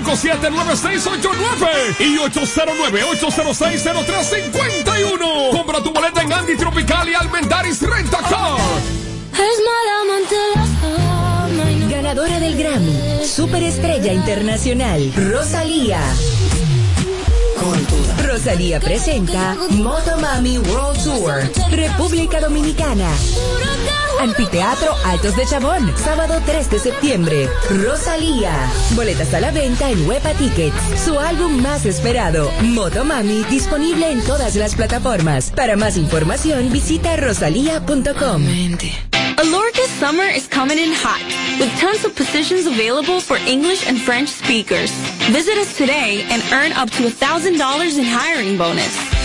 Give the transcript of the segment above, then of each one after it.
857-9689 y 809-806-0351. Compra tu boleta en Andy Tropical y Almendaris Rentacar. Ganadora del Grammy, Superestrella Internacional, Rosalía. Rosalía presenta Motomami World Tour, República Dominicana. Anfiteatro Altos de Chabón, sábado 3 de septiembre. Rosalía. Boletas a la venta en Huepa Tickets. Su álbum más esperado, Motomami, disponible en todas las plataformas. Para más información, visita rosalía.com. Alorca's summer is coming in hot, with tons of positions available for English and French speakers. Visit us today and earn up to $1,000 in hiring bonus.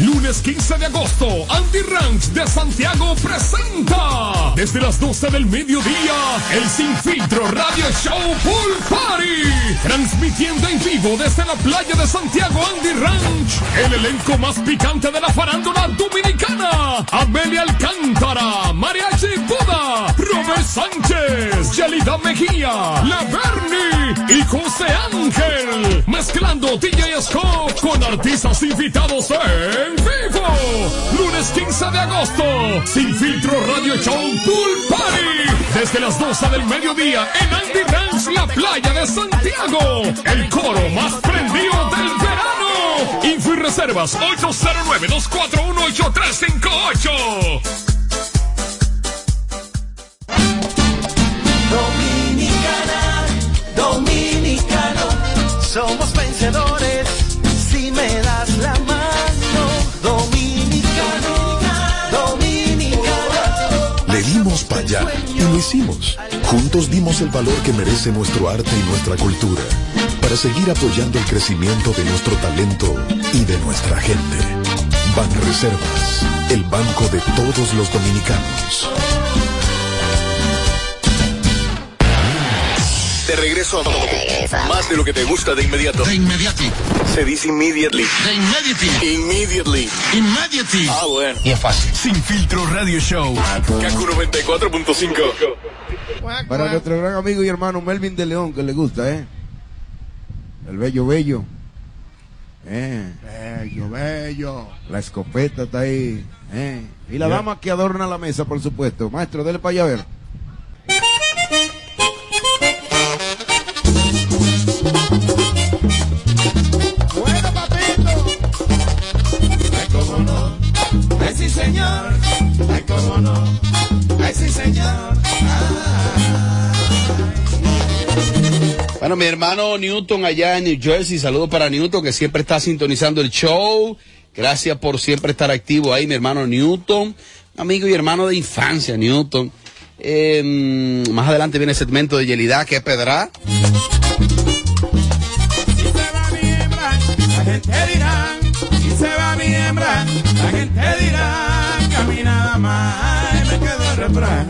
Lunes 15 de agosto, Andy Ranch de Santiago presenta desde las 12 del mediodía el Sin Filtro Radio Show Pool Party. Transmitiendo en vivo desde la playa de Santiago Andy Ranch. El elenco más picante de la farándula dominicana. Amelia Alcántara, Mariachi Buda, Robert Sánchez, Yelida Mejía, La y José Ángel. Mezclando DJ Scott con artistas invitados en en vivo. Lunes 15 de agosto. Sin filtro Radio Show Pool Party. Desde las 12 del mediodía en Andy Ranch, la playa de Santiago. El coro más prendido del verano. Info y reservas 809 241 8358 hicimos. Juntos dimos el valor que merece nuestro arte y nuestra cultura para seguir apoyando el crecimiento de nuestro talento y de nuestra gente. Banreservas, el banco de todos los dominicanos. De regreso a más de lo que te gusta de inmediato. De inmediati. Se dice immediately. De immediati. Immediately. Immediately. Ah, bueno. Y es fácil. Sin filtro Radio Show. Kaku 94.5. Para nuestro gran amigo y hermano Melvin de León, que le gusta, ¿eh? El bello, bello. Eh, Bello, bello. la escopeta está ahí. ¿eh? Y la dama que adorna la mesa, por supuesto. Maestro, dele para allá a ver. No. Ay, sí, señor. Bueno, mi hermano Newton allá en New Jersey, saludos para Newton que siempre está sintonizando el show. Gracias por siempre estar activo ahí, mi hermano Newton, amigo y hermano de infancia, Newton. Eh, más adelante viene el segmento de Yelida, que es Pedra. La gente dirá, y se va mi hembra, la gente dirá, que a mí nada más refrán,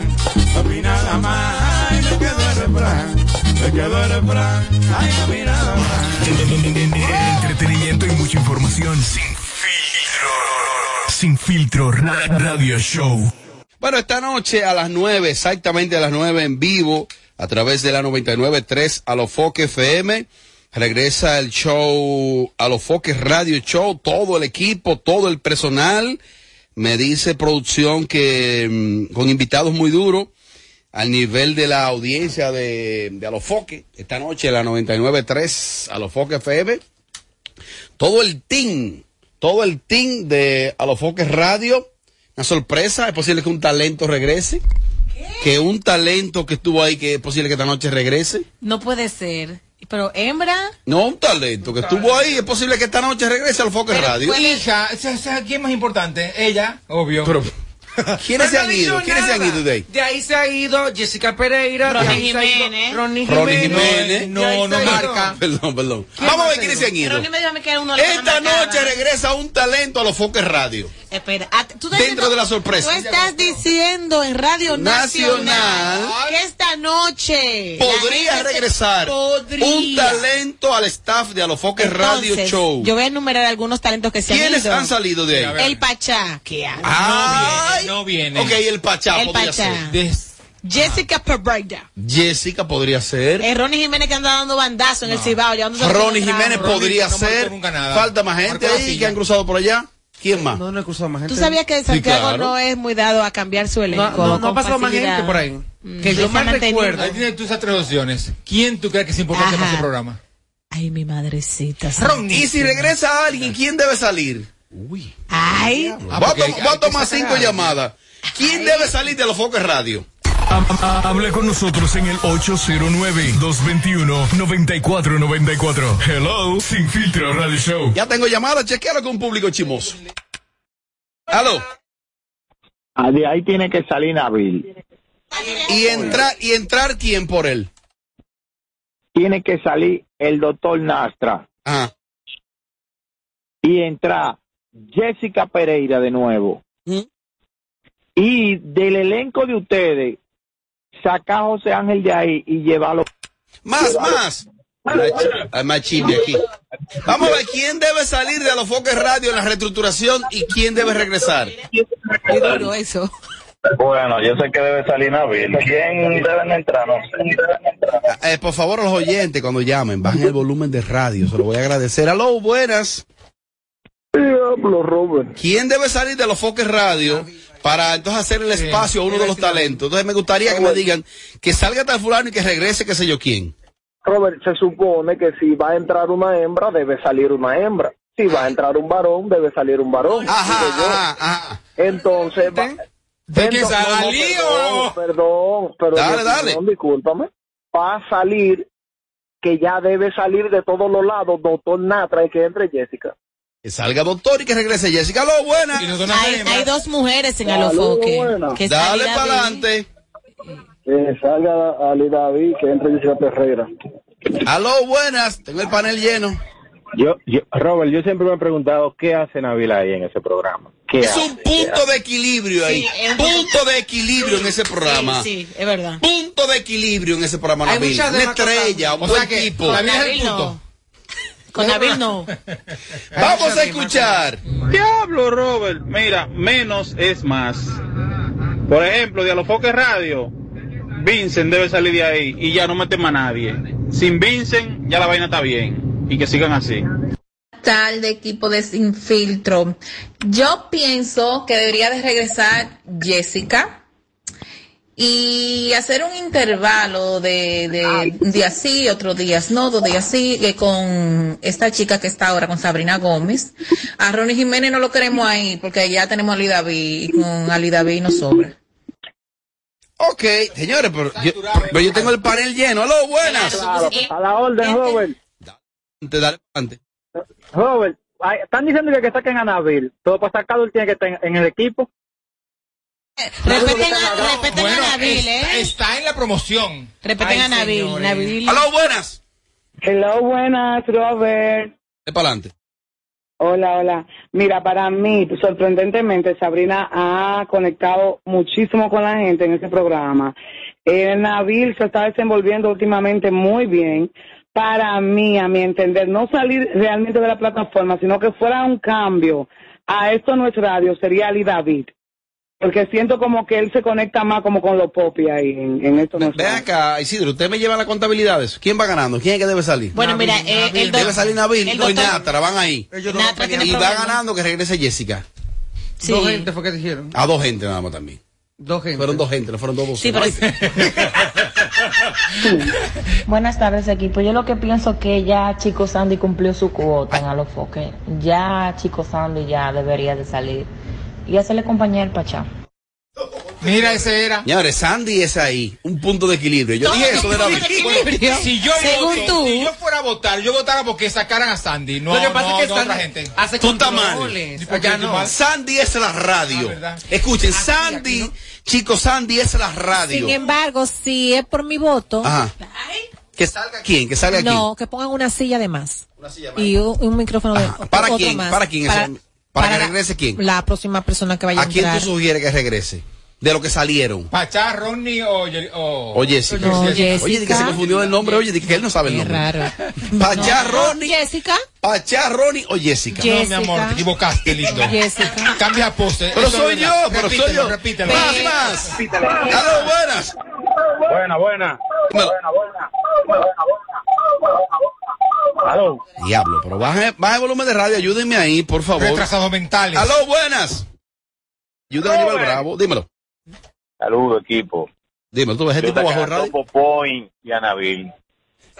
a mí nada más me quedó el refrán, me quedó el refrán, ay, a mí nada más. Entretenimiento y mucha información sin filtro. Sin filtro Ra- Radio Show. Bueno, esta noche a las 9, exactamente a las 9 en vivo, a través de la 99.3 a los Foques FM, regresa el show a los Foques Radio Show, todo el equipo, todo el personal. Me dice producción que mm, con invitados muy duros, al nivel de la audiencia de, de a los Foques, esta noche la 99.3 a los Foques FM. Todo el team, todo el team de a los Foques Radio. Una sorpresa, es posible que un talento regrese. Que un talento que estuvo ahí, que es posible que esta noche regrese. No puede ser. Pero hembra, No, un talento que estuvo ahí, es posible que esta noche regrese a los Foques Radio. Hija, ¿sabes quién es más importante? Ella, obvio. Pero, ¿Quiénes se han ido? ¿Quiénes se han ido de ahí? De ahí se ha ido Jessica Pereira, Ronnie Jiménez. Ronnie Jiménez. No, no marca. Perdón, perdón. ¿Quién Vamos a ver quiénes se han ido. Ronnie me dijo a mí que era uno de los Esta noche regresa un talento a los Foques Radio. Espera, ah, tú estás Dentro diciendo- de la sorpresa. Tú estás diciendo en Radio Nacional Nacional, que esta noche Podría regresar podría. un talento al staff de A los Foques Radio Show. Yo voy a enumerar algunos talentos que se han ¿Quiénes ido. han salido de ahí? El Pachá, que ha- Ay. No viene. Ok, el Pachá El podría Pachá. ser. Jessica Pereira. Jessica podría ser. Eh, Ronnie Jiménez que anda dando bandazo en el Cibao. Ronnie Jiménez podría no ser. nunca nada. Falta más gente ahí que han cruzado por allá. ¿Quién más? No, no he cruzado más gente. Tú sabías que Santiago claro. no es muy dado a cambiar su elenco. No, no, no ha pasado más gente por ahí. Mm, Que yo más recuerdo. Ahí tienes tus tres opciones. ¿Quién tú crees que es importante para ese programa? Ay, mi madrecita. Y si regresa alguien, ¿quién debe salir? Ay, voy a, porque to- hay- voy a tomar cinco llamadas. ¿Quién debe salir de los Foques Radio? Hable con nosotros en el 809-221-9494. Hello, Sin Filtro Radio Show. Ya tengo llamada, chequealo con un público chimoso. Aló. Ah, De ahí tiene que salir Nabil. Y entrar, y entrar quién por él. Tiene que salir el doctor Nastra. Ajá. Y entrar Jessica Pereira de nuevo. ¿Mm? Y del elenco de ustedes, saca a José Ángel de ahí y llevarlo. Más, más. Hay más chisme aquí. Vamos a ver quién debe salir de los Foques Radio en la reestructuración y quién debe regresar. qué duro eso. Bueno, yo sé que debe salir Nabil. ¿Quién deben entrar? No sé. Eh, por favor, a los oyentes, cuando llamen, bajen el volumen de radio. Se lo voy a agradecer. Aló, buenas. Diablo, Robert. ¿Quién debe salir de los Foques Radio para entonces hacer el espacio a uno de los talentos? Entonces me gustaría que me digan que salga tal fulano y que regrese qué sé yo quién. Robert, se supone que si va a entrar una hembra, debe salir una hembra. Si va a entrar un varón, debe salir un varón. Ajá, ajá, ajá. Entonces, va- ¿De salí perdón, o- perdón, perdón, Dale, dale. perdón, discúlpame. Va a salir, que ya debe salir de todos los lados, doctor Natra, y que entre Jessica. Que salga doctor y que regrese Jessica. Aló, no Hay, hay dos mujeres en Alofoque. buena. que Dale para de- adelante. Que salga Ali David, que entre Jessica Ferreira. Aló, buenas. Tengo el panel lleno. Yo, yo, Robert, yo siempre me he preguntado qué hace Nabil ahí en ese programa. ¿Qué Es hace? un punto de equilibrio ahí. Sí, Punto de equilibrio en ese programa. Sí, sí, es verdad. Punto de equilibrio en ese programa, Nabil. Una estrella, un O buen sea que tipo. la Con vida es el Nabil punto. no. Con Nabil no. Vamos a escuchar. Diablo, Robert. Mira, menos es más. Por ejemplo, de Alofoque Radio, Vincent debe salir de ahí y ya no mete más a nadie. Sin Vincent, ya la vaina está bien. Y que sigan así. tal de equipo de Sin Filtro. Yo pienso que debería de regresar Jessica y hacer un intervalo de, de un día sí, otros días no, dos días sí, eh, con esta chica que está ahora, con Sabrina Gómez. A Ronnie Jiménez no lo queremos ahí porque ya tenemos a Ali David y con Ali David nos sobra. Ok, señores, pero yo, pero yo tengo el panel lleno. Aló, buenas. A la orden, Robert. Te dale adelante. Robert, están diciendo que, que saquen a Nabil. Todo para sacarlo él tiene que estar en el equipo. Respeten a, respeten Bueno, a Nabil, es- ¿eh? está en la promoción. Respeten Ay, a Nabil. señores. Nabil. Aló, buenas. Hello, buenas, Robert. De para adelante. Hola, hola. Mira, para mí, sorprendentemente, Sabrina ha conectado muchísimo con la gente en este programa. El Nabil se está desenvolviendo últimamente muy bien. Para mí, a mi entender, no salir realmente de la plataforma, sino que fuera un cambio a esto no es radio, sería Ali David. Porque siento como que él se conecta más como con los popis ahí en, en esto no radio. acá, Isidro, usted me lleva las contabilidades. ¿Quién va ganando? ¿Quién es que debe salir? Bueno, mira, eh, el Debe salir Nabil el y Natra, van ahí. Natra tiene Y va ganando que regrese Jessica. Sí. Dos gente fue que dijeron. A dos gente nada más también. Dos gente. Fueron dos gente, no fueron dos Sí, voces. pero Buenas tardes, equipo. Yo lo que pienso que ya Chico Sandy cumplió su cuota en Alofoque. Ya Chico Sandy ya debería de salir y hacerle compañía al Pachá. Mira, ese era. Señores, Sandy es ahí, un punto de equilibrio. Yo dije eso de la Bueno, si yo voto, si yo fuera a votar, yo votara porque sacaran a Sandy. No, Lo que pasa no, es que no Sandy otra gente. hace Tú estás mal. controles. ¿Y por qué Allá estoy no. Sandy es la radio. Escuchen, Sandy, chicos, Sandy es la radio. Sin embargo, si es por mi voto, Ajá. Que salga quién, que salga quién. no, que pongan una silla de más. Y un, un micrófono de ¿Para otro quién? más. ¿Para quién? ese- para, que regrese quién. La próxima persona que vaya a ¿A quién entrar. tú sugieres que regrese? De lo que salieron. Pachá, Ronnie o, o... O Jessica. No, Oye, di que se Jessica. confundió el nombre. Oye, di que él no sabe el Qué nombre. raro. Pachá, No. Ronnie. Jessica. Pachá, Ronnie o Jessica. No, mi amor, te equivocaste, lindo. Jessica. Cambia pose. Pero Eso soy yo, pero soy Repítelo, yo. Repítelo. Más, más. Aló, buenas. Buena, buena. Aló. Diablo, pero baje, baje el volumen de radio, ayúdenme ahí, por favor. Retrasados mentales. Aló, buenas. Ayúdenme a llevar el bravo, dímelo. Saludos, equipo. Dímelo, tú ves el tipo bajo radio. Topo Point y Anabil.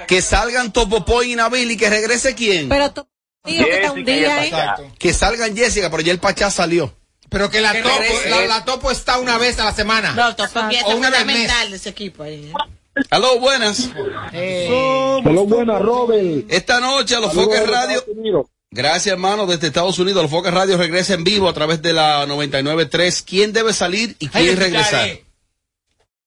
Que salgan Topo Point y Nabil y que regrese quién. Pero tú digo que está un día ahí. Que salgan Jessica, pero ya el Pachá salió. Pero que la Que topo, la, la topo está una vez a la semana. No, Topo O una vez mes. de ese equipo ahí. ¿eh? Aló, buenas. Hello, buenas, Robert. Esta noche a los Foques Radio. Gracias, hermano, desde Estados Unidos. Los Foques Radio regresa en vivo a través de la 99.3. ¿Quién debe salir y quién regresar?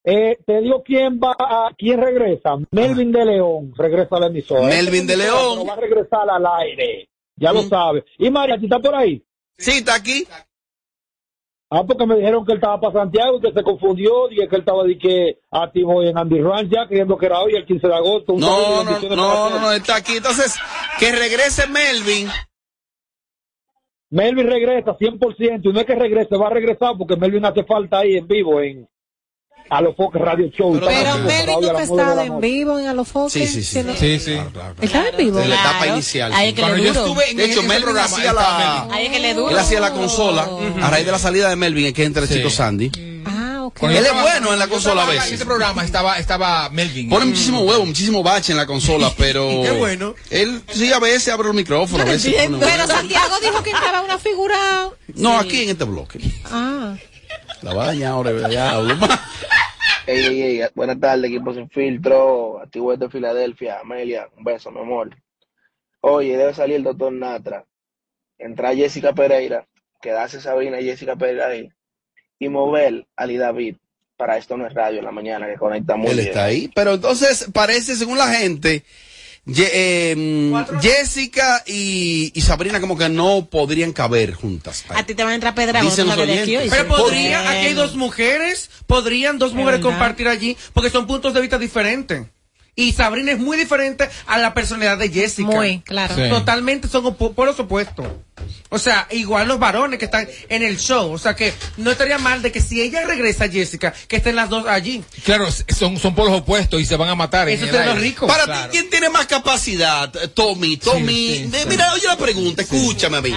Eh, te digo quién va a, quién regresa. Melvin de León regresa a la emisora. Melvin de León. Va a regresar al aire. Ya lo sabes. Y María, ¿tú estás por ahí? Sí, está aquí. Ah, porque me dijeron que él estaba para Santiago y que se confundió. Dije que él estaba de que activo en Andy Ranch ya, creyendo que era hoy, el 15 de agosto. Y No, no, no, no, no, está aquí. Entonces, que regrese Melvin. Melvin regresa 100%. Y no es que regrese, va a regresar porque Melvin hace falta ahí en vivo en a los Fox Radio Show. Pero Estamos en vivo Melvin a la en vivo en Alofoque. Sí, sí, sí. Sí, sí. ¿Está en vivo? De la etapa inicial. Ahí sí. es que Cuando le yo estuve en De hecho, Melvin hacía estaba la, Melvin. Ahí es que le duro. él hacía la consola. A raíz de la salida de Melvin, es que entra el chico Sandy. Ah, ok. Él es bueno en la consola a veces. En ese programa estaba, estaba Melvin. Pone muchísimo huevo, muchísimo bache en la consola, pero. Qué bueno. Él sí a veces abre los. A pone huevo. Pero Santiago dijo que entraba una figura. No, aquí en este bloque. Ah. La va a dañar ahora, ya hablo más. Ey, ey, ey, buenas tardes, equipo sin filtro, activo de Filadelfia, Amelia, un beso, mi amor. Oye, debe salir el doctor Natra, entrar Jessica Pereira, quedarse Sabrina y Jessica Pereira ahí, y mover a Ali David para esto no es radio en la mañana, que conecta muy Él bien. está ahí. Pero entonces parece, según la gente, Ye- eh, Jessica y, y Sabrina como que no podrían caber juntas. A ti te van a entrar pedra Dicen los oyentes. Pero podría, aquí hay dos mujeres, podrían dos mujeres verdad. compartir allí, porque son puntos de vista diferentes. Y Sabrina es muy diferente a la personalidad de Jessica. Muy, claro. Sí. Totalmente son opo- polos opuestos. O sea, igual los varones que están en el show. O sea que no estaría mal de que si ella regresa Jessica, que estén las dos allí. Claro, son, son polos opuestos y se van a matar. Eso sería lo rico. Para Claro. ti, ¿quién tiene más capacidad? Tommy, Tommy. Sí, sí, sí. Mira, oye la pregunta, escúchame a mí.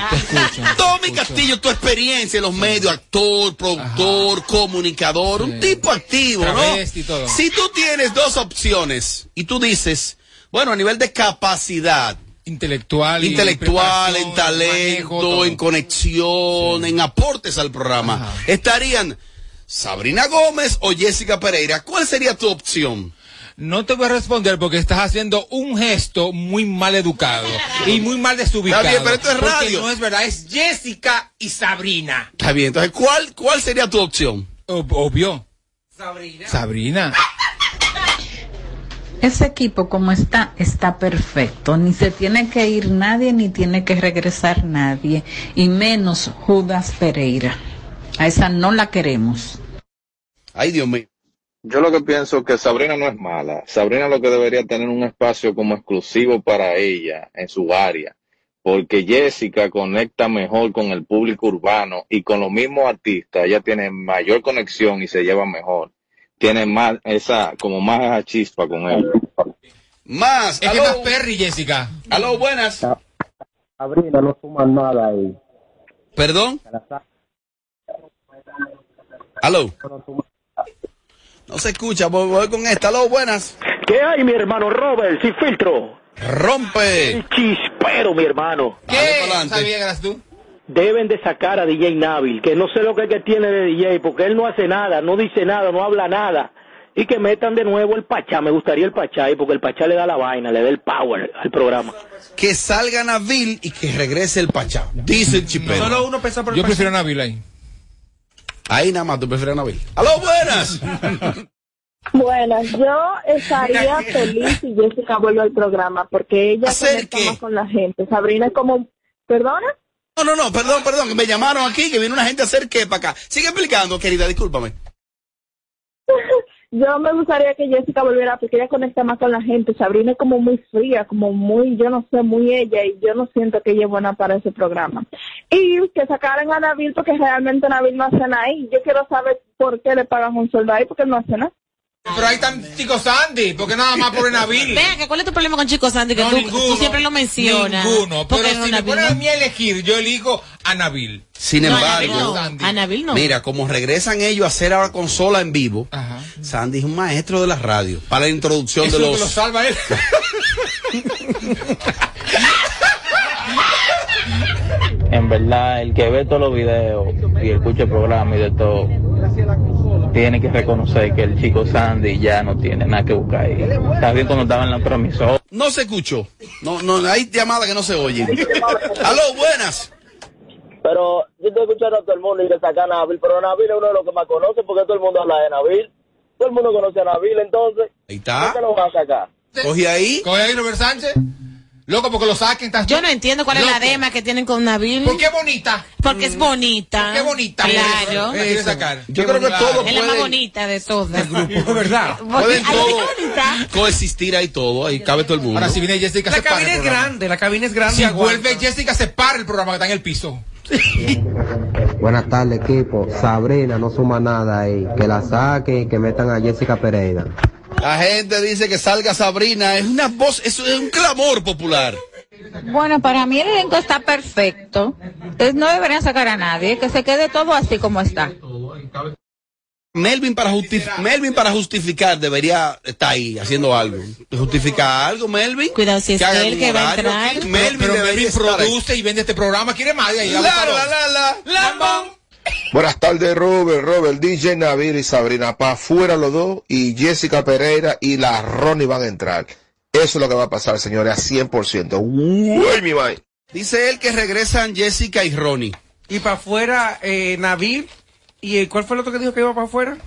Tommy Castillo, tu experiencia en los medios, actor, productor, comunicador, un tipo activo, Travesti y ¿no? todo. Si tú tienes dos opciones y tú dices, bueno, a nivel de capacidad, Intelectual. intelectual, en talento, manejo, en conexión, en aportes al programa, estarían Sabrina Gómez o Jessica Pereira. ¿Cuál sería tu opción? No te voy a responder porque estás haciendo un gesto muy mal educado y muy mal desubicado. Está bien, pero esto es radio. no es verdad, es Jessica y Sabrina. Está bien, entonces, ¿cuál, cuál sería tu opción? Ob- Obvio. Sabrina. Sabrina. Ese equipo como está, está perfecto. Ni se tiene que ir nadie, ni tiene que regresar nadie. Y menos Judas Pereira. A esa no la queremos. Ay, Dios mío. Yo lo que pienso que Sabrina no es mala. Sabrina lo que debería tener un espacio como exclusivo para ella en su área. Porque Jessica conecta mejor con el público urbano y con los mismos artistas. Ella tiene mayor conexión y se lleva mejor. Tiene más esa, como más esa chispa con él. Más. Es que aló. más Perry, Jessica. Aló, buenas. Sabrina no suma nada ahí. ¿Perdón? Aló. No se escucha, voy, voy con esta. Aló, buenas. ¿Qué hay, mi hermano Robert? Sin filtro. Rompe. El chispero, mi hermano. ¿Qué? ¿Sabía que eras tú? Deben de sacar a DJ Nabil, que no sé lo que, es que tiene de DJ, porque él no hace nada, no dice nada, no habla nada. Y que metan de nuevo el Pachá, me gustaría el Pachá, ahí, porque el Pachá le da la vaina, le da el power al programa. Que salga Nabil y que regrese el Pachá. Dice el chipero. Solo uno pesa por el Yo Pachá. prefiero a Nabil ahí. Ahí nada más tú prefieres a Nabil. ¡Aló, buenas! Bueno, yo estaría feliz si Jessica vuelve al programa porque ella conecta más con la gente. Sabrina es como, ¿perdona? No, no, no, perdón, perdón, me llamaron aquí, que viene una gente a hacer qué para acá. Sigue explicando, querida, discúlpame. Yo me gustaría que Jessica volviera porque ella conecta más con la gente. Sabrina es como muy fría, como muy, yo no sé, muy ella y yo no siento que ella es buena para ese programa. Y que sacaran a Nabil porque realmente Nabil no hace nada ahí. Yo quiero saber por qué le pagan un sueldo ahí porque no hace nada. Pero ahí está Chico Sandy, porque nada más por Nabil. Vea, que ¿cuál es tu problema con Chico Sandy? Que No, tú, ninguno, tú siempre lo mencionas. Ninguno. ¿Por Pero si me Nabil, ponen a no? mí a elegir, yo elijo a Nabil. Sin No, embargo, a Nabil no. Mira, como regresan ellos a hacer ahora consola en vivo, Sandy es un maestro de la radio. Para la introducción Eso de es los. que lo salva él. En verdad, el que ve todos los videos y escucha el programa y de todo, tiene que reconocer que el chico Sandy ya no tiene nada que buscar ahí. Está bien cuando estaba en la promisora. No se escuchó. No, no, hay llamadas que no se oyen. Aló, buenas. Pero yo estoy escuchando a todo el mundo y que saca a Nabil, pero Nabil es uno de los que más conoce porque todo el mundo habla de Nabil. Todo el mundo conoce a Nabil, entonces. Ahí está. ¿Por qué lo va a sacar? Coge ahí. Coge ahí, Robert Sánchez. Loco, porque lo saquen. estás. Yo no entiendo cuál es la dema que tienen con Nabil. ¿Por qué bonita? Porque es bonita. Qué bonita. Claro. La quiere sacar. Yo creo que todo Es la más puede bonita de todas. ¿Verdad? Pueden todo coexistir ahí todo, ahí cabe todo el mundo. Ahora, si viene Jessica, La se cabina el es grande, la cabina es grande. Si aguanta. vuelve Jessica, se para el programa que está en el piso. Buenas tardes, equipo. Sabrina no suma nada ahí. Que la saquen y que metan a Jessica Pereira. La gente dice que salga Sabrina, es una voz, eso es un clamor popular. Bueno, para mí el elenco está perfecto. Entonces no deberían sacar a nadie, que se quede todo así como está. Melvin para, Melvin para justificar debería estar ahí haciendo algo. Justificar algo, Melvin. Cuidado si es haga él que va a entrar. Melvin pero debería Melvin estar ahí. produce y vende este programa. Quiere más de ahí. La, la, la, la. Lambón. Buenas tardes, Robert, Robert, DJ Nabil y Sabrina. Para afuera los dos y Jessica Pereira y la Ronnie van a entrar. Eso es lo que va a pasar, señores, a 100%. Uy, mi vaina. Dice él que regresan Jessica y Ronnie. Y para afuera, eh, Nabil. ¿Y eh, cuál fue el otro que dijo que iba para afuera?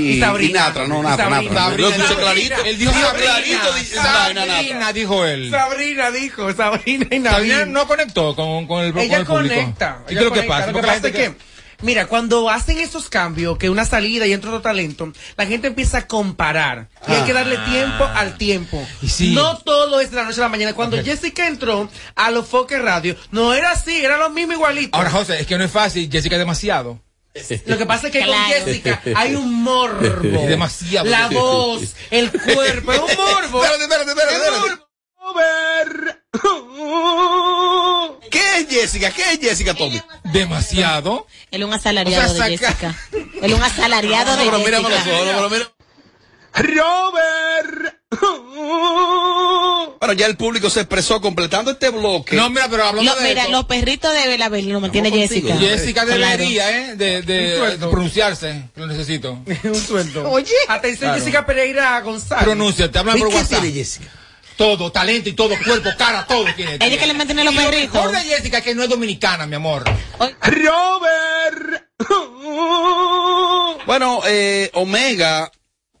Y- y Sabrina. y Natra, no, Y Natra, Sabrina. Natra. Lo escuché Sabrina. clarito. Él dijo Sabrina. clarito. dice- Sabrina. Sabrina, dijo él. Sabrina dijo, Sabrina y Nabil. Sabrina no conectó con, con el, con ella el público. conecta. ¿Y ella qué es lo que conecta. pasa? Lo Porque que pasa es gente que, mira, cuando hacen esos cambios, que una salida y entra otro talento, la gente empieza a comparar. Y hay que darle tiempo al tiempo. sí. No todo es de la noche a la mañana. Cuando Jessica entró a los Foques Radio, no era así, era lo mismo igualito. Ahora, José, es que no es fácil. Jessica es demasiado. Lo que pasa es que Claro. con Jessica hay un morbo. Demasiado. La voz, el cuerpo, es un morbo. Espérate, espérate, espérate. ¿Qué es Jessica? ¿Qué es Jessica, Tommy? Demasiado. Él es un asalariado O sea, de Jessica. Él es un asalariado de pero Jessica. pero mira. Robert. Bueno, ya el público se expresó completando este bloque. No, mira, pero hablando Lo- de mira, eso, los perritos de Belabel lo mantiene. Jessica. Jessica Claro. debería, ¿eh? De, pronunciarse. Lo necesito. un sueldo. Oye. Atención, Claro. Jessica Pereira González. Pronuncia, te hablan ¿Y por qué WhatsApp. tiene Jessica? Todo, talento y todo, cuerpo, cara, todo tiene. Ella que le mantiene los Y lo perritos. mejor de Jessica es que no es dominicana, mi amor. Robert. Bueno, eh, Omega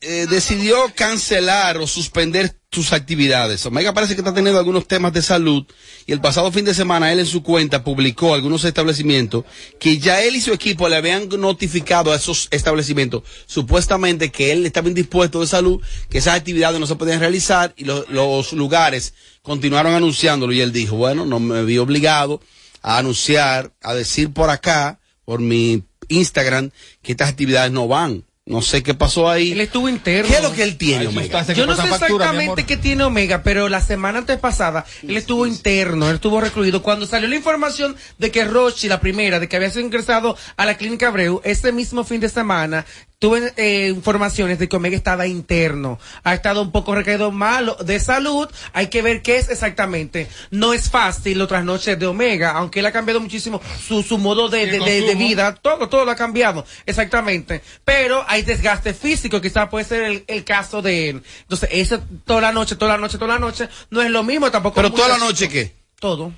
eh, decidió cancelar o suspender sus actividades. Omega parece que está teniendo algunos temas de salud y el pasado fin de semana él en su cuenta publicó algunos establecimientos que ya él y su equipo le habían notificado a esos establecimientos supuestamente que él estaba indispuesto de salud, que esas actividades no se podían realizar y lo- los lugares continuaron anunciándolo y él dijo, bueno, no me vi obligado a anunciar, a decir por acá, por mi Instagram, que estas actividades no van. No sé qué pasó ahí. Él estuvo interno. ¿Qué es lo que él tiene, Omega? Yo no sé exactamente qué tiene Omega, pero la semana antes pasada él estuvo interno, él estuvo recluido. Cuando salió la información de que Rochi, la primera, de que había sido ingresado a la clínica Abreu, ese mismo fin de semana, tuve eh, informaciones de que Omega estaba interno, ha estado un poco recaído malo de salud, hay que ver qué es exactamente. No es fácil otras noches de Omega, aunque él ha cambiado muchísimo su, su modo de, de- de- de vida, todo, todo lo ha cambiado, exactamente. Pero hay desgaste físico, quizás puede ser el, el caso de él. Entonces, ese toda la noche, toda la noche, toda la noche, no es lo mismo tampoco. Pero toda la noche, ¿qué? Todo.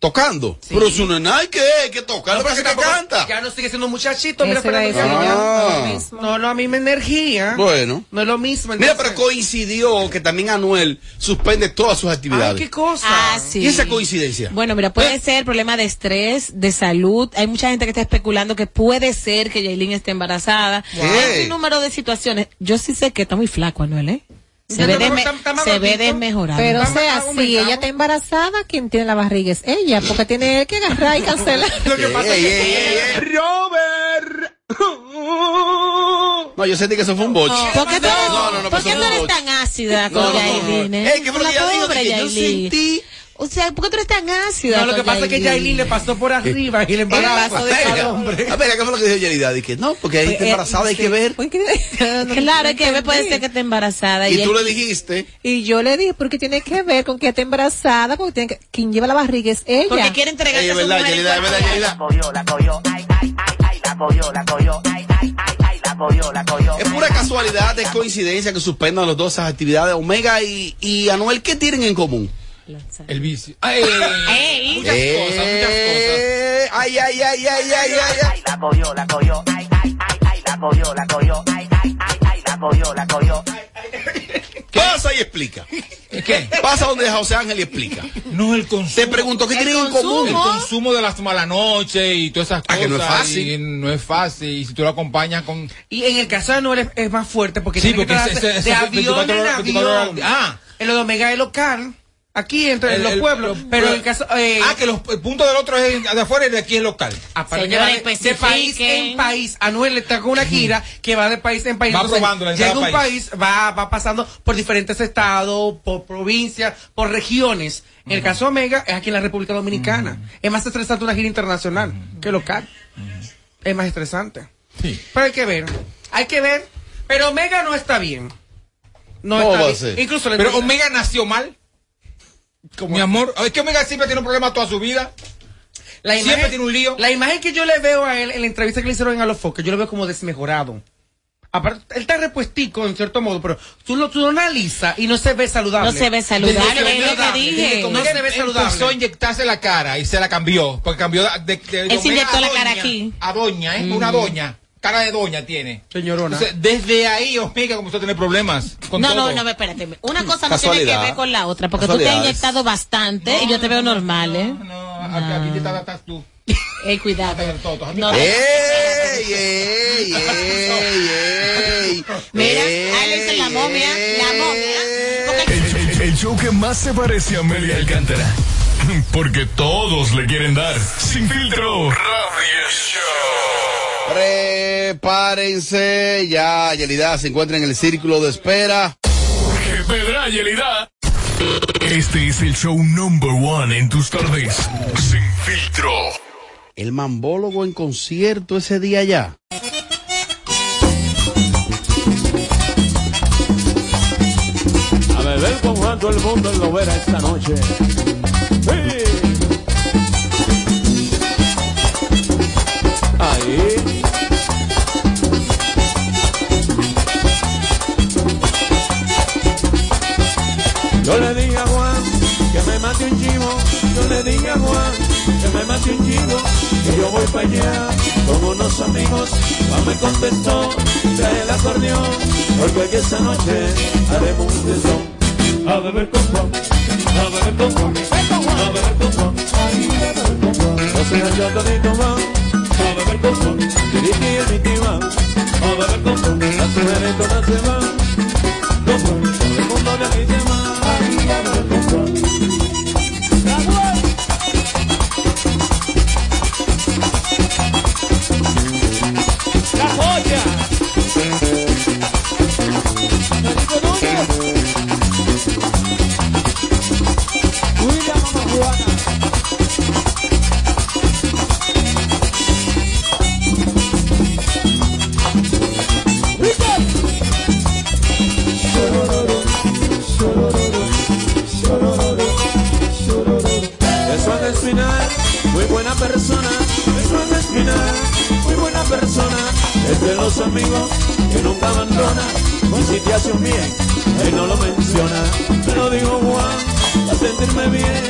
Tocando. Pero eso no es nada que, que tocar, No, parece que tampoco- canta. Ya no sigue siendo muchachito, mira. Ah. No, no, a mí me energía. Bueno. No es lo mismo. Mira, pero coincidió que también Anuel suspende todas sus actividades. Ay, qué cosa. Ah, sí. ¿Y esa coincidencia? Bueno, mira, puede ser problema de estrés, de salud. Hay mucha gente que está especulando que puede ser que Yailin esté embarazada. Wow. Hay un número de situaciones. Yo sí sé que está muy flaco, Anuel, ¿eh? Se ve, desme- se ve desmejorado. Pero o sea, si ella está embarazada, quien tiene la barriga es ella, porque tiene que agarrar y cancelar. Lo que pasa Ey, es ey, que Robert. No, yo sentí que eso fue un boche. ¿Por qué tú eres, No, no, no, ¿por pero qué eso tú fue un eres tan ácida con no, no, Yailin? no. eh? Ey, ¿qué fue lo La que ella dijo? Que yo Yailin. sentí- O sea, ¿por qué tú eres tan ácida No, lo que pasa es que Yailin le pasó por arriba y le embarazó. pasó de Ay, todo. hombre. A ver, ¿qué fue lo que dijo Yerida? Dije, no, porque ahí está Eh, embarazada, hay que ver. Claro, hay que ver, puede ser que esté embarazada. Y tú le dijiste, Y yo le dije, porque tiene que ver con que está embarazada, porque tiene que, quien lleva la barriga es ella. Porque quiere es a su verdad, mujer en Yerida, es cuerpo verdad, de- Yerida. Es pura casualidad, es coincidencia que suspendan los dos esas actividades. Omega y, y Anuel, ¿qué tienen en común? El vicio. Ay, Ey. muchas cosas, muchas cosas. Eh, Ay, ay, ay, ay, ay, ay, ay. Pasa y explica. ¿Qué? Pasa donde José Ángel y explica. No, el consumo. Te pregunto, ¿qué tienen en común? El consumo de las malas noches y todas esas Ah, cosas. que no es fácil. y no es fácil. Y si tú lo acompañas con. Y en el caso de Anuel es, es más fuerte porque Sí, tiene que trasladarse ese- de avión 24 en horas- 24 horas avión. al día. Ah. En lo de Omega es local. Aquí entre El- los el- pueblos. lo- pero en el caso. Eh, ah, que los, el punto del otro es de afuera y de aquí es local. aparte que va de, de país en país. Anuel está con una gira que va de país en país. Va Entonces, probando la Llega un país, va, va pasando por diferentes estados, por provincias, por regiones. En el caso de Omega es aquí en la República Dominicana. Es más estresante una gira internacional que local. Es más estresante. Sí. Pero hay que ver. Hay que ver. Pero Omega no está bien. No ¿Cómo está va a bien. ser? Incluso Pero Omega nació mal. Mi amor, es que Omega siempre tiene un problema toda su vida. la siempre imagen, tiene un lío. La imagen que yo le veo a él en la entrevista que le hicieron en Alofoque, yo lo veo como desmejorado. Aparte, él está repuestico en cierto modo, pero tú lo, tú lo analizas y no se ve saludable. No se ve saludable, No se ve es lo que saludable. dije. No se ve Empezó a saludable. inyectarse la cara y se la cambió. Porque cambió de, de, de Él se Omega inyectó a la cara aquí. A doña, ¿eh? Mm. Una doña. Cara de doña tiene. Señorona. Entonces, desde ahí Omega comenzó a tener problemas con No, todo. no, no, espérate. Una cosa no tiene que ver con la otra, porque tú te has inyectado bastante y yo te veo normal, ¿eh? No, aquí, aquí te estás, estás tú. Ey, cuidado. No, ¡Ey, ey, ey, ey! Mira, ey, ahí le dicen la momia, la momia. El, el- el show que más se parece a Amelia Alcántara. Porque todos le quieren dar. Sin filtro. Radio Show. Prepárense ya, Yelida se encuentra en el círculo de espera. ¡Qué pedra, Yelida! Este es el show number one en tus tardes. Sin filtro. El mambólogo en concierto ese día ya. A beber con Juan todo el mundo en lo verá esta noche. Sí. Yo le dije a Juan que me mate un chivo. Yo le dije a Juan que me mate un chivo. Que yo voy para allá con unos amigos. Juan me contestó, trae el acordeón. Porque esta noche haremos un tesón. A beber con Juan, a beber con Juan, a beber con Juan. No se halló todito van, a beber con Juan. Diriki y el Miti van, a beber con Juan. Las mujeres todas se van, Juan. Todo el mundo de aquí buena persona, es no espinal, muy buena persona, es de los amigos que nunca abandona, y si te hace un bien, él no lo menciona, me lo digo Juan, a sentirme bien,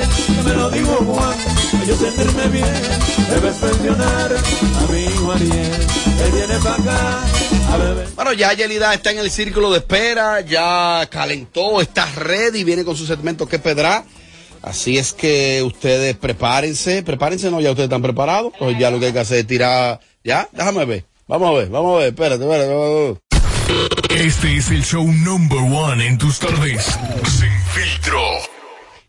me lo digo Juan, a yo sentirme bien, debes pensionar a mi hijo él viene para acá. A beber. Bueno, ya Yelida está en el círculo de espera, ya calentó, está ready, viene con su segmento que pedrá. Así es que ustedes prepárense, prepárense, no, ya ustedes están preparados, pues ya lo que hay que hacer es tirar, ya, déjame ver, vamos a ver, vamos a ver, espérate, espérate, vamos a ver. Este es el show number one en tus tardes. Sin filtro.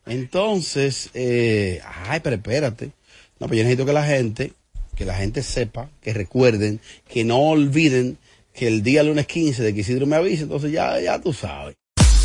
Entonces, eh, ay, pero espérate. No, pues yo necesito que la gente, que la gente sepa, que recuerden, que no olviden que el día lunes 15 de que Isidro me avise, entonces ya, ya tú sabes.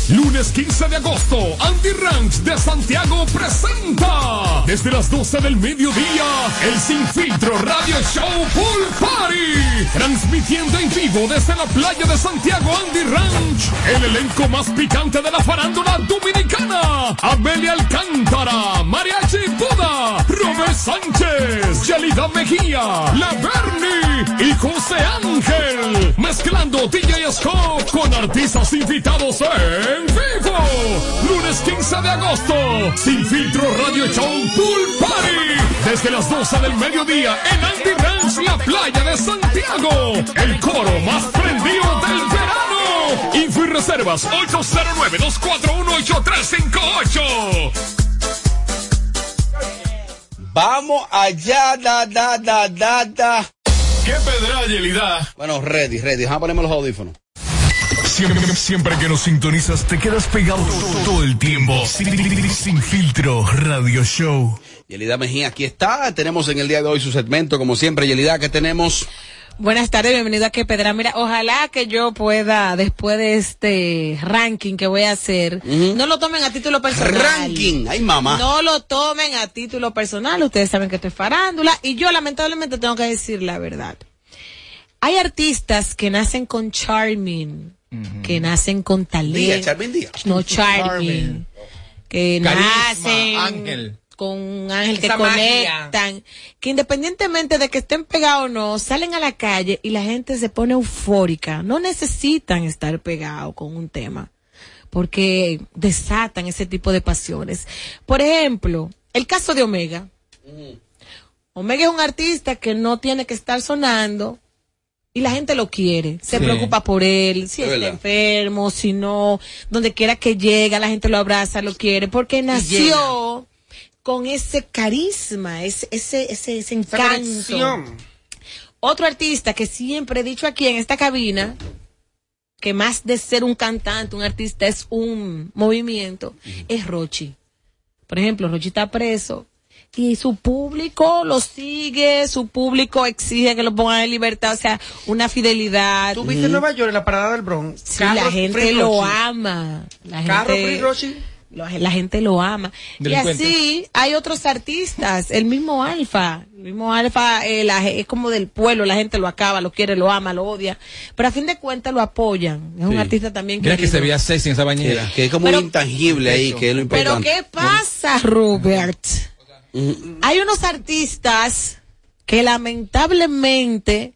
Lunes 15 de agosto, Andy Ranch de Santiago presenta desde las 12 del mediodía el Sin Filtro Radio Show Pool Party. Transmitiendo en vivo desde la playa de Santiago Andy Ranch. El elenco más picante de la farándula dominicana. Amelia Alcántara, Mariachi Buda, Robert Sánchez, Yelida Mejía, La Bernie y José Ángel. Mezclando DJ Scott con artistas invitados en vivo. Lunes 15 de agosto. Sin filtro Radio Show Pool Party. Desde las 12 del mediodía en Andy Ranch, la playa de Santiago. El coro más prendido del verano. Info y reservas 809-241-8358. Vamos allá, da, da, da, da, da. ¿Qué pedra, Yelida? Bueno, ready, ready. Vamos a ponerme los audífonos. Siempre, siempre que nos sintonizas te quedas pegado todo, todo el tiempo. Sin, sin filtro Radio Show. Yelida Mejía, aquí está. Tenemos en el día de hoy su segmento, como siempre, Yelida, que tenemos. Buenas tardes, bienvenido a Que Pedra. Mira, ojalá que yo pueda, después de este ranking que voy a hacer, no lo tomen a título personal. Ranking, ay mamá. No lo tomen a título personal. Ustedes saben que estoy farándula y yo lamentablemente tengo que decir la verdad. Hay artistas que nacen con charming, que nacen con talento. Charmin Díaz. No charming. Que Carisma, nacen ángel. con un ángel que magia. conectan, que independientemente de que estén pegados o no, salen a la calle y la gente se pone eufórica. No necesitan estar pegados con un tema, porque desatan ese tipo de pasiones. Por ejemplo, el caso de Omega. Omega es un artista que no tiene que estar sonando y la gente lo quiere, se Sí. preocupa por él, si Es está enfermo, si no, donde quiera que llega, la gente lo abraza, lo quiere, porque nació con ese carisma, ese, ese, ese, ese encanto. Otro artista que siempre he dicho aquí en esta cabina, que más de ser un cantante, un artista es un movimiento, es Rochi. Por ejemplo, Rochi está preso y su público lo sigue, su público exige que lo pongan en libertad, o sea, una fidelidad. ¿Tú viste en Nueva York, en la parada del Bronx? Sí, la gente Free lo ama. La Carro gente, lo- la gente lo ama. Y así hay otros artistas, el mismo Alfa, el mismo Alfa eh, la es como del pueblo, la gente lo acaba, lo quiere, lo ama, lo odia, pero a fin de cuentas lo apoyan. Es un Sí. artista también Mira que querido. se veía sexy en esa bañera. Que, que es como Pero- un intangible ahí, que es lo Pero importante. ¿qué pasa, Robert? Hay unos artistas que lamentablemente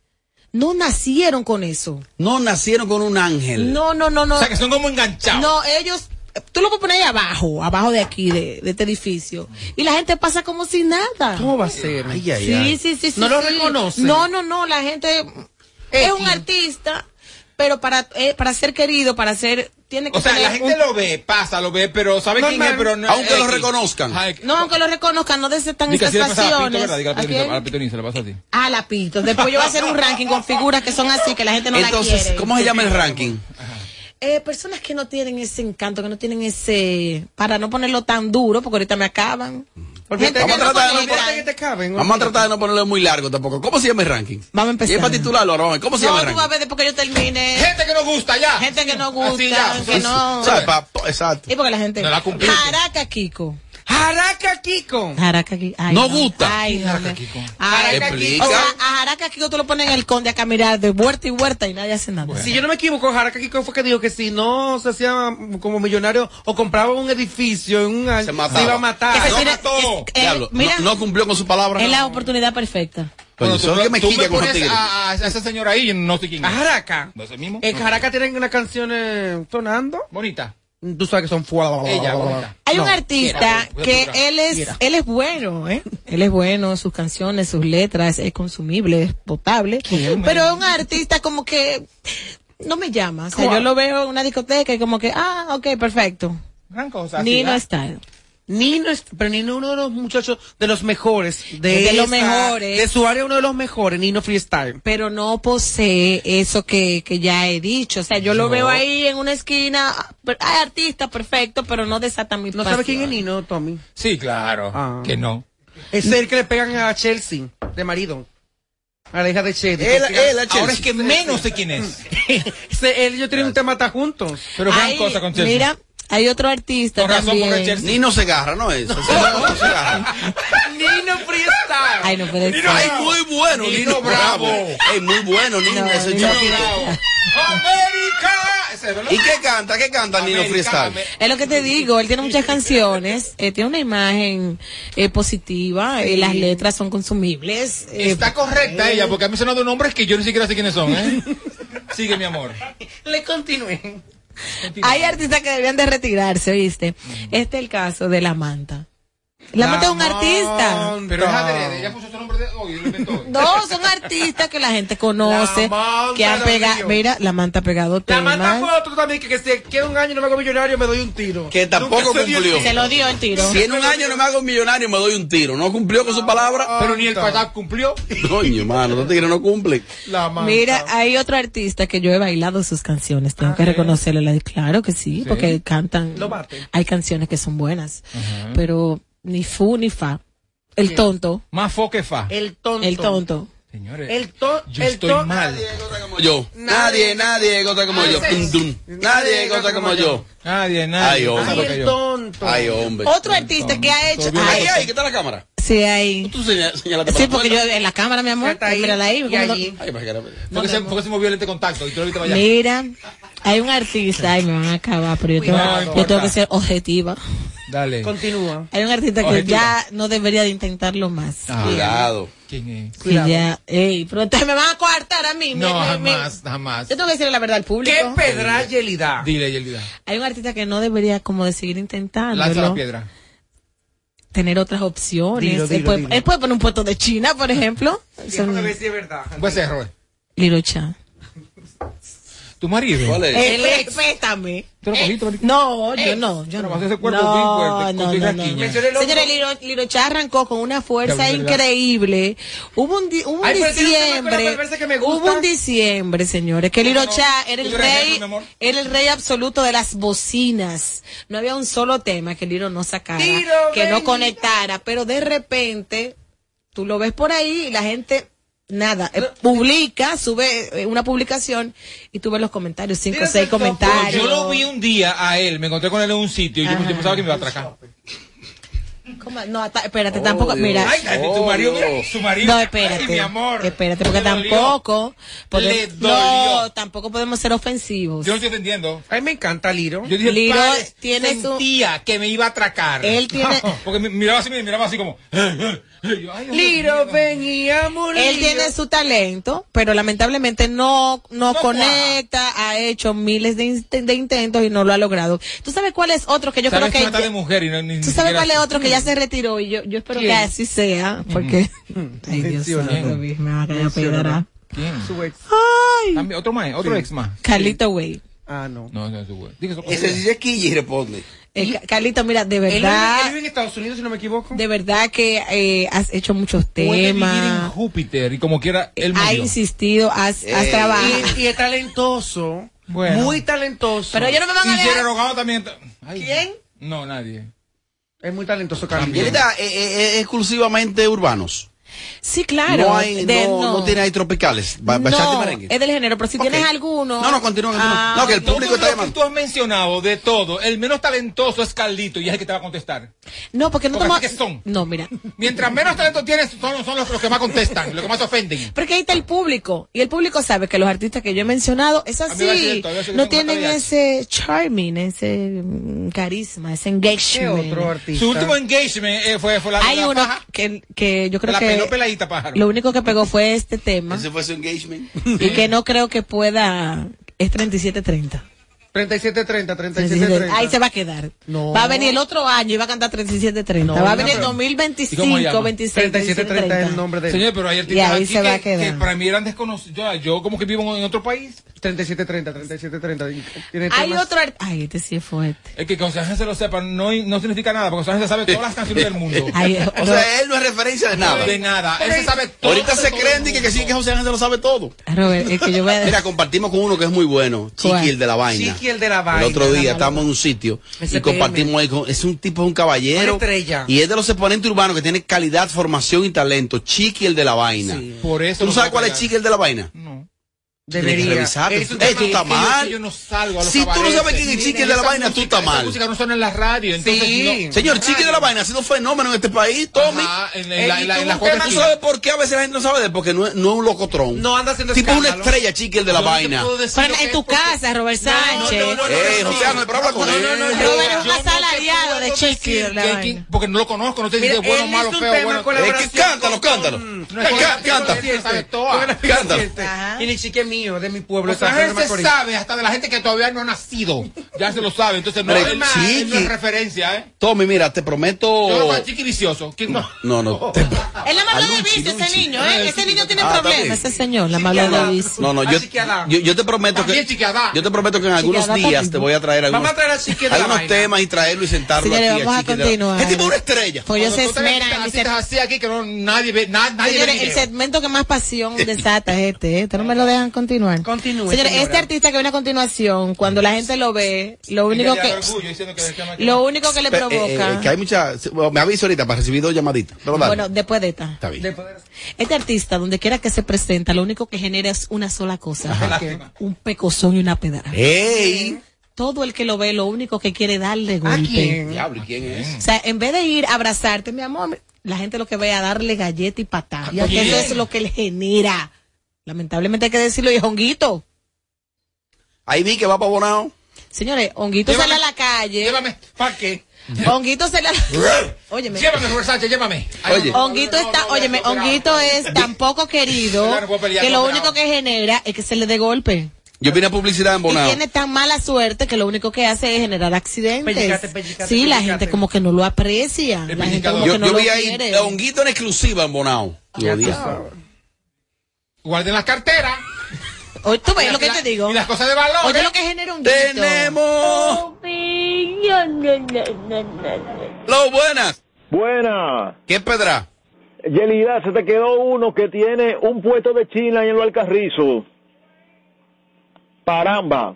no nacieron con eso. No nacieron con un ángel. No, no, no, no. O sea, que son como enganchados. No, ellos, tú lo puedes poner ahí abajo, abajo de aquí, de, de este edificio. Y la gente pasa como si nada. ¿Cómo va a ser? Ay, ay, Sí, ay. sí, sí, sí. No lo sí. reconocen. No, no, no, la gente es un artista, pero para, eh, para ser querido, para ser, tiene que O sea, la gente un- lo ve, pasa, lo ve, pero sabe quién es, pero no Aunque lo reconozcan. Ay, No, aunque lo reconozcan, no desetan Diga, estas pasa a Pito, pasiones. ¿verdad? Diga a la ¿A pitoniza, quién? a la pasa a ti. Ah, la pito. Después yo voy a hacer un ranking con figuras que son así, que la gente no la Entonces, quiere. ¿cómo se llama el ranking? Eh, personas que no tienen ese encanto, que no tienen ese... Para no ponerlo tan duro, porque ahorita me acaban. Porque Gente Vamos a no tratar de no conectan. Fíjate que te caben. Vamos a tratar de no ponerlo muy largo tampoco. ¿Cómo se llama el ranking? Vamos a Y empezar. es para titularlo ahora, vamos a ver. ¿Cómo se No, llama tú el vas a ranking? ver después que yo termine. Gente que no gusta ya. Gente que no gusta, Así ya. que no... Exacto. Y porque la gente... No la Kiko. Jaraca Kiko. Jaraca Kiko. Ay, No gusta. Ay, no, Jaraca Kiko. Ay, Explica. O sea, a Jaraca Kiko tú lo pones en el conde a caminar de vuelta y vuelta y nadie hace nada. Si yo no me equivoco, Jaraca Kiko fue que dijo que si no se hacía como millonario o compraba un edificio en un año, Se mataba. iba a matar. Ese No mató. eh, Diablo, mira, no, no cumplió con su palabra. es la oportunidad perfecta. Bueno, lo que me tú con pones a, a esa señora ahí, no sé quién A es. Jaraca. ¿No es el mismo? En Jaraca tienen unas canciones sonando. Bonita. Tú sabes que son fuera. Hay un artista que él es, él es bueno, ¿eh? Él es bueno, sus canciones, sus letras, es consumible, es potable. Pero es un artista como que no me llama. O sea, ¿Cuál? yo lo veo en una discoteca y como que, ah, ok, perfecto. Gran cosa. Nino sí, Style. Nino, es- pero Nino uno de los muchachos de los mejores. De, De los mejores. De su área uno de los mejores, Nino Freestyle. Pero no posee eso que, que ya he dicho. O sea, yo lo veo ahí en una esquina. pero Hay artistas perfecto, pero no desata mi ¿No pasión. sabes quién es Nino, Tommy? Sí, claro. Ah. Que no. Es el que le pegan a Chelsea, de marido. A la hija de Chelsea. Él- él a Chelsea. Ahora es que menos sé quién es. Ese- él y yo tienen un tema hasta juntos. Pero gran cosa con Chelsea. Mira, hay otro artista Con razón, también. Nino Segarra, ¿no es? Nino Freestyle. Ay, no puede Nino ser. es muy bueno, Nino Nino, Bravo. Bravo. Es muy bueno, Nino, No, ese Nino. ¡América! ¿Y qué canta? ¿Qué canta Nino América, Freestyle? Es lo que te digo, él tiene muchas canciones, eh, tiene una imagen eh, positiva, eh, las letras son consumibles. eh, Está correcta ella, porque ha mencionado nombres que yo ni siquiera sé quiénes son, ¿eh? Sigue, mi amor. Le continúen. Hay artistas que deberían de retirarse, ¿oíste? Este es el caso de La Manta. La Manta es un artista. Pero es adrede, ella puso su nombre de hoy, lo inventó. hoy. No, son artistas que la gente conoce, La Manta que han pegado, mira, La Manta ha pegado La temas. manda fue otro también que, que si queda un año y no me hago millonario me doy un tiro. Que tampoco Nunca se cumplió. tiro. Se lo dio el tiro. Si en un año no me hago millonario, me doy un tiro. ¿No cumplió con su palabra? Pero ni el patá cumplió. Coño, mano, los tigres no cumplen. La manta. Mira, hay otro artista que yo he bailado sus canciones, tengo que reconocerle. la- Claro que sí, porque cantan. Lo bate. Hay canciones que son buenas, pero ni fu ni fa. El tonto, Más fo que fa. El tonto. el tonto. Señores, El to yo el estoy to- mal. Como yo. Nadie, nadie gota como yo. Nadie gota como yo. Nadie, nadie. Ay, hombre. Ay, el tonto. Ay, hombre. Otro artista que ha hecho. Ay, ay, ¿qué está la cámara? sí, hay. Tú señal- señálate Sí, porque yo en la cámara, mi amor. Ahí, Mírala ahí. que- Porque se, movió el lente contacto y tú lo viste allá. Mira, hay un artista, ay, me van a acabar, pero yo tengo, No yo tengo que ser objetiva. Dale. Continúa. Hay un artista que ya no debería de intentarlo más. Ah, Cuidado. ¿Quién es? Que ya, ey, pero entonces me van a coartar a mí. No, me- me- jamás, jamás. Yo tengo que decirle la verdad al público. ¿Qué pedralidad? Dile, Yelida. Hay un artista que no debería como de seguir intentando Lanza la piedra. tener otras opciones. Dilo, él, puede, dilo. él puede poner un puesto de China, por ejemplo. Déjame ver si es verdad. Pues error. Liro Chan. ¿Tu marido? ¿Cuál es? Eh, El ex. Respétame. ¿Tú lo cogiste, marido? No, yo no, yo no. a ese cuerpo no, no, no, no. Señores, Liro, Liro Chan arrancó con una fuerza increíble. Hubo un, di- hubo un Ay, diciembre. perversa que me gusta. Hubo un diciembre, señores, que Liro no? Chan era el ¿Tú eres rey, era el rey absoluto de las bocinas. No había un solo tema que Liro no sacara, Liro, que no conectara, pero de repente tú lo ves por ahí y la gente nada, eh, publica, sube eh, una publicación y tú ves los comentarios, cinco o seis comentarios. Yo lo vi un día a él, me encontré con él en un sitio y yo, yo pensaba que me iba a atracar. ¿Cómo? No, ta- espérate, tampoco, mira. Ay, ay, tu marido, su marido. No, Ay, espérate. mi amor. Espérate, porque tampoco. pode- Le no, tampoco podemos ser ofensivos. Yo no estoy entendiendo. A mí me encanta Liro. Yo dije, Liro tiene su- sentía que me iba a atracar. Él tiene- Porque miraba así, me miraba así como... Liro, y amo Él tiene su talento, pero lamentablemente no, no, No conecta, ha hecho miles de, in- de intentos y no lo ha logrado. ¿Tú sabes cuál es otro que yo creo Sabes que... que de ya- mujer y no, ni, ni ¿Tú sabes siquiera- cuál es otro que ya se retiró? Y yo, yo espero que ¿Quién? así sea, porque... Ay, Dios. Luis, me va a caer a. ¿Quién? Su ex. Ay, otro más, otro ex más. Carlito Way. Ah, no. No, no, su güey. Diga eso. Ese sí se quilla y responde. Eh, Ca- Carlito, mira, de Él vive, él verdad, vive en Estados Unidos, si no me equivoco. de verdad que eh, has hecho muchos Puede vivir en temas, Júpiter y como quiera, él has murió. insistido, has, has Eh, trabajado. Y, y es talentoso. Bueno. Muy talentoso. Pero ellos no me van a Y Jerry dejar. Rogado también. Ay, ¿Quién? No, nadie. Es muy talentoso, Y Carlos. él está eh, eh, eh, exclusivamente urbanos. Sí, claro. no, hay, de- no, no tiene ahí tropicales. Ba- bachata y No, merengue. es del género, pero si tienes alguno. No, no, continúa. Ah, no, que el público está lo que llamando. tú has mencionado de todo, el menos talentoso es Carlito y es el que te va a contestar. No, porque no Porque toma. que son. No, mira. Mientras menos talento tienes, son, son los, los que más contestan, los que más ofenden. Porque ahí está el público. Y el público sabe que los artistas que yo he mencionado es así. No tienen ese charming, ese mm, carisma, ese ¿Qué engagement. otro artista? Su último engagement eh, fue, fue la, Hay la uno que, que yo creo La que quedó peladita, pájaro. lo único que pegó fue este tema Ese fue su engagement. y que no creo que pueda, es 3730. 3730, 3730. Ahí se va a quedar. No. Va a venir el otro año y va a cantar 3730. No, va a venir pero- 2025, ¿Y cómo llama? 26, 3730 es el nombre de Señor, pero hay Y artistas ahí aquí se va a que, quedar. que para mí eran desconocidos. Yo, yo como que vivo en otro país. 3730, 3730. Tiene Hay temas- otro Ay, este sí es fuerte. Es que que José Ángel se lo sepa no, no significa nada, porque José Ángel sabe todas las canciones del mundo. Ay, O sea, él no es referencia de nada. De nada. Él se sabe todo. Ahorita se creen el que, que sí, que José Ángel se lo sabe todo. Robert, es que yo voy a Mira, compartimos con uno que es muy bueno, Chiqui el de la vaina. El de la vaina. El otro día estábamos en un sitio y compartimos ahí con, es un tipo, es un caballero. Una estrella. Y es de los exponentes urbanos que tiene calidad, formación y talento. Chiqui el de la vaina. Por eso ¿Tú no sabes cuál es. Chiqui el de la vaina? No. Debería. revisarte. Es un Eh, tema tú estás que yo- mal. que yo no salgo a los Si tú no sabes quién es Chiqui de la vaina, tú estás mal. Música no suena en la radio, entonces Sí. no. Señor, Chiqui de la vaina ha sido un fenómeno en este país, Tommy. Ajá, en, en Eh, la, y en la, tuvo en la un cuarta tema- ¿Tú esquina. sabes por qué a veces la gente no sabe de él? Porque no es, no es un locotron. No anda haciendo tipo una escándalo. estrella, Chiqui el de la no te vaina. Pero en tu porque- casa, Robert Sánchez. no, no, Eh, pero habla con él. Robert es un no te asalariado de Chiqui. porque no lo conozco, no sé si Mira, es bueno, malo, feo, bueno. en colaboración Es que cántalo, cántalo. Eh. Cántalo. Ajá. Y ni siquiera mío, de mi pueblo. O sea, él se Macorís. sabe hasta de la gente que todavía no ha nacido. Ya se lo sabe. Entonces no, Chiqui. él no es referencia, ¿eh? Tommy, mira, te prometo. Yo lo chiqui vicioso. ¿Quién no? No, no. te- Él no me habló de vicio, ese niño, ¿eh? Ese niño tiene Ah, problemas, ese señor. La me habló de vicio. No, no, yo, que Adá. yo, yo te prometo También que. chiquiadá. Yo te prometo que en algunos Chiquiadá días también. te voy a traer algunos, Vamos a traer a la algunos temas y traerlo y sentarlo Señores, aquí. vamos a la- continuar. Es tipo una estrella. Pues ellos se dice- así aquí que no, nadie ve, na- nadie Señores, el segmento que más pasión desata es este, ¿eh? No me lo dejan continuar. Continúe, Señores, señora. este artista que viene a continuación, cuando la gente lo ve, lo único que, que- lo único que le Pe- eh, provoca, eh, que hay mucha. bueno, Me aviso ahorita para recibir dos llamaditas. Pero dale. bueno, después de esta, Está bien. De este artista, donde quiera que se presenta, lo único que genera es una sola cosa, un pecozón y una pedra. ¡Ey! Todo el que lo ve, lo único que quiere es darle ¿A golpe. quién? Diablo, ¿y quién es? O sea, en vez de ir a abrazarte, mi amor, la gente lo que ve es a darle galleta y patada. ¿A? Porque eso es lo que le genera. Lamentablemente hay que decirlo, y es Honguito. Ahí vi que va para Bonao. Señores, Honguito Llévame. sale a la calle. Llévame. ¿Para qué? Honguito sale a la Óyeme. Llévame, Robert Sánchez, llévame. Oye. Honguito no, no, está, no, óyeme, no, no, Honguito es tan poco querido Claro, puedo pelear, que lo único que genera es que se le dé golpe. Yo vine a publicidad en Y Bonao. tiene tan mala suerte que lo único que hace es generar accidentes. Pellizcate, pellizcate, sí, la gente como que no lo aprecia. La gente pellizcador. como Yo, que no yo lo vi ahí quiere. Honguito en exclusiva en Bonao. Guarden las carteras. Oye, tú ves Y lo que la- te digo. Y las cosas de valor. Oye lo que genera un grito. Tenemos. Lo buenas. Buena. ¿Qué pedra? Yelida, se te quedó uno que tiene un puesto de China en el Alcarrizo. Paramba.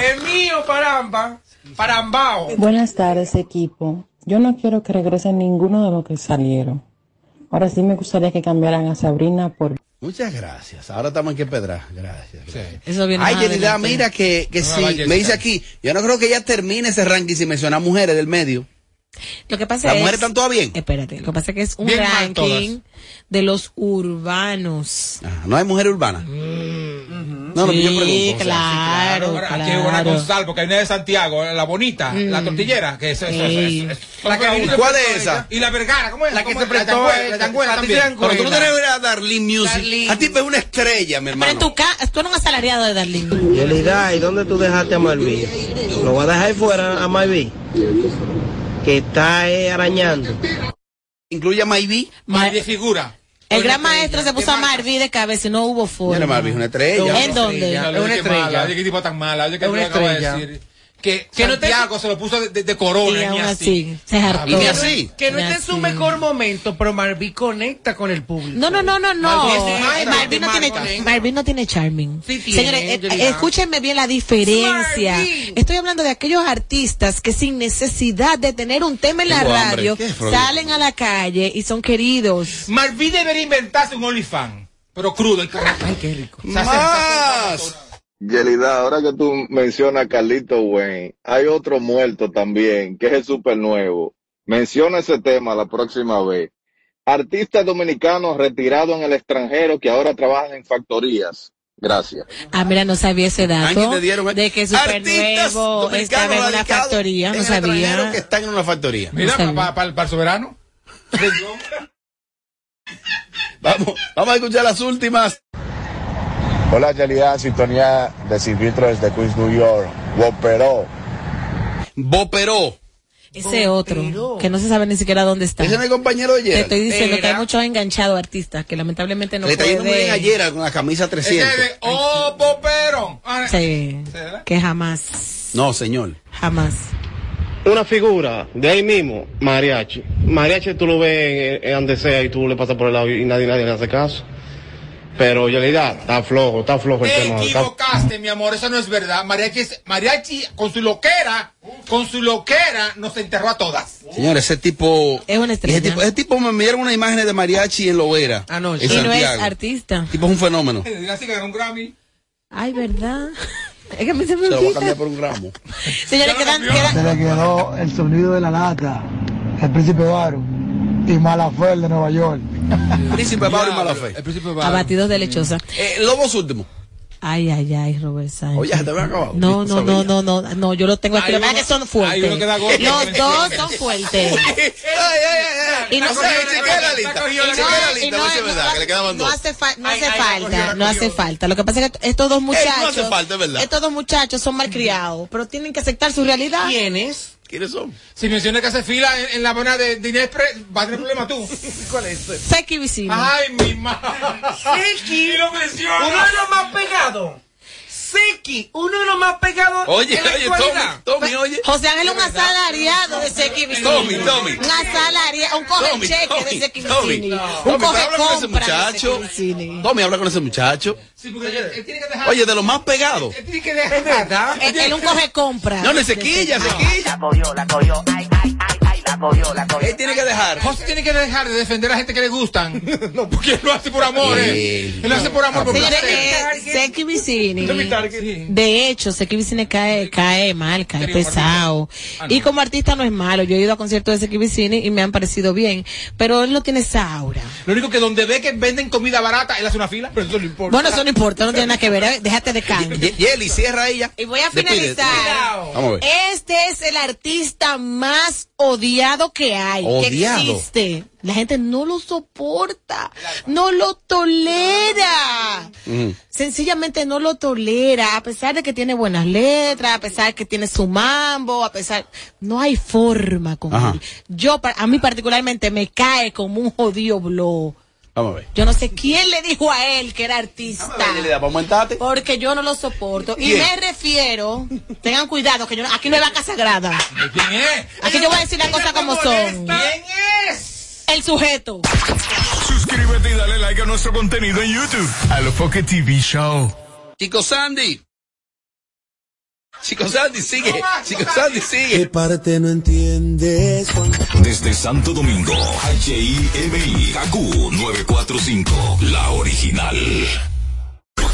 Es mío, paramba. Parambao. Buenas tardes, equipo. Yo no quiero que regresen ninguno de los que salieron. Ahora sí me gustaría que cambiaran a Sabrina por Muchas gracias. Ahora estamos en qué pedra. Gracias. gracias. Eso viene Ay, adelante. mira que, que No, sí. Me dice aquí. Yo no creo que ella termine ese ranking sin mencionar mujeres del medio. Lo que pasa Las es. mujeres están todas bien. Espérate, lo que pasa es que es un Bien ranking de los urbanos. Ah, no hay mujer urbana. No, no, Sí, yo pregunto. o sea, claro, Ahora, aquí hay una claro. con sal, porque hay una de Santiago, la bonita, la tortillera, que es eso, eso, Sí. eso, eso. La que viniste ¿Cuál es esa? Y la Vergara, ¿cómo es? La que ¿Cómo se es? prestó La a Yangüela, la Yangüela a también. Pero tú no tienes que ver a Darlene Music. Darlene. A ti es una estrella, mi Pero en hermano. tu casa, tú eres un asalariado de Darlene. Yelida, ¿y dónde tú dejaste a Marví? ¿Lo vas a dejar fuera a Marví? Que está eh, arañando. Incluye a Maybe. Más de figura. El gran estrella. maestro se puso a Marví de cabeza y no hubo forma. Marví es una estrella. ¿En dónde? Es una qué estrella. mala, Oye, qué tipo tan mala. Oye, que Es una estrella. Que, Que no te- Santiago se lo puso de, de- de corona. Y ni aún así. así, se hartó. Y ni así. Que no Ni esté en su mejor momento, pero Marví conecta con el público. No, no, no, no, no. Marvin Marvin no tiene. Marvin no tiene charming. Sí tiene, Señores, eh, escúchenme bien la diferencia. Marvin. Estoy hablando de aquellos artistas que sin necesidad de tener un tema en la Tengo radio salen a la calle y son queridos. Marví debería inventarse un OnlyFans. Pero crudo. y- Ay, qué rico. Se hace- Más. Yelida, ahora que tú mencionas a Carlito Wayne, hay otro muerto también, que es el super nuevo. Menciona ese tema la próxima vez. Artistas dominicanos retirados en el extranjero que ahora trabajan en factorías. Gracias. Ah, mira, no sabía ese dato. Dieron- de que Artistas Supernuevo dominicanos estaba en una factoría. No sabía. que están en una factoría. Mira, para, para, para el soberano. Vamos, vamos a escuchar las últimas. Hola, Yalidad, sintonía de Sin Filtro desde Queens, New York. Boperó. Boperó. Ese otro, que no se sabe ni siquiera dónde está. Ese es mi compañero de Te ayer. estoy diciendo que hay muchos enganchados artistas que lamentablemente no Le está yendo muy bien ayer con la camisa 300. Ese de Oh Popero. Ah, Sí, que jamás, No, señor. jamás. Una figura de ahí mismo, mariachi. Mariachi tú lo ves en, en donde sea y tú le pasas por el lado y nadie, nadie le hace caso. Pero en realidad está flojo, está flojo el Te tema. está- equivocaste, mi amor, eso no es verdad. Mariachi, es- Mariachi con su loquera, con su loquera, nos enterró a todas. Señor, ese tipo. Es una estrella. Ese tipo, ese tipo me enviaron una imagen de mariachi en Lovera. y En no es artista. tipo es un fenómeno. Así ganó un Grammy. Ay, ¿verdad? Es que mí se me Se lo voy a cambiar por un gramo. Señores, quedan, Se le quedó el sonido de la lata, el príncipe Baro y Malafer de Nueva York. Príncipe Pablo y Malafe. abatidos de lechosa. Eh, los dos últimos. Ay, ay, ay, Robert Sánchez. Oye, te habían acabado. No, no, no, no, no, no, yo lo tengo aquí. Lo que son hay fuertes. uno que da golpe. Los dos son fuertes. Y no, O sea, chequea la lista. y no- Chequea la y lista, no- a ver si es no- verdad, que le quedaban no dos. hace, no Ay, ay, falta, no hace falta. Lo que pasa es que estos dos muchachos, no hace falta, es verdad. estos dos muchachos son malcriados, pero tienen que aceptar su realidad. ¿Quiénes? ¿Quiénes son? Si mencionas que hace fila en, en la buena de, de Inés Pre- va a tener problema tú. ¿Cuál es? Seki Vicini. Ay, mi madre. Seki, Y lo menciona. uno de los más pegados. Seki, uno de los más pegados. Oye, en la oye. Tommy, Tommy, oye. José Ángel es un asalariado de Seki Vicini. Tommy, Tommy. Un asalariado, un coge Tommy, cheque Tommy, de Seki Tommy. Vicini. Un Tommy, coge pero habla con ese de muchacho. Tommy, habla con ese muchacho. Sí, porque él, él tiene que dejar. Oye, de los más pegados. Él tiene que dejar. Es verdad. Él él un coge compra. No, no, sequilla, sequilla. Él tiene que dejar. José tiene que dejar de defender a la gente que le gustan. No, porque él lo hace por amor. eh. Él. Lo hace por amor. Por Señores, placer. eh, Seki Vicini. De hecho, Seki Vicini cae, cae mal, cae pesado. Ah, no. Y como artista no es malo. Yo he ido a conciertos de Seki Vicini y me han parecido bien. Pero él no tiene esa aura. Lo único que donde ve que venden comida barata, él hace una fila, pero eso no importa. Bueno, eso no importa, no tiene nada que ver. eh, Déjate de canto. Ye- Yeli, cierra ella. Y voy a finalizar. Este es el artista más odiado que hay, Odiado. que existe. La gente no lo soporta, no lo tolera. Mm. Sencillamente no lo tolera, a pesar de que tiene buenas letras, a pesar de que tiene su mambo, a pesar, no hay forma con Ajá. él. Yo, a mí particularmente me cae como un jodido blow. Vamos a ver. Yo no sé quién le dijo a él que era artista. Vamos a aumentarte. Porque yo no lo soporto. Y me refiero, tengan cuidado, que yo no- aquí no hay vaca sagrada. ¿Quién es? Aquí yo voy a decir las cosas como son. ¿Quién es? El sujeto. Suscríbete y dale like a nuestro contenido en YouTube. A lo Foque TV Show. Chico Sandy. Chico Sandy, sigue. Chico Sandy, sigue. parte no entiendes? Desde Santo Domingo, HIMI, KQ 945, la original.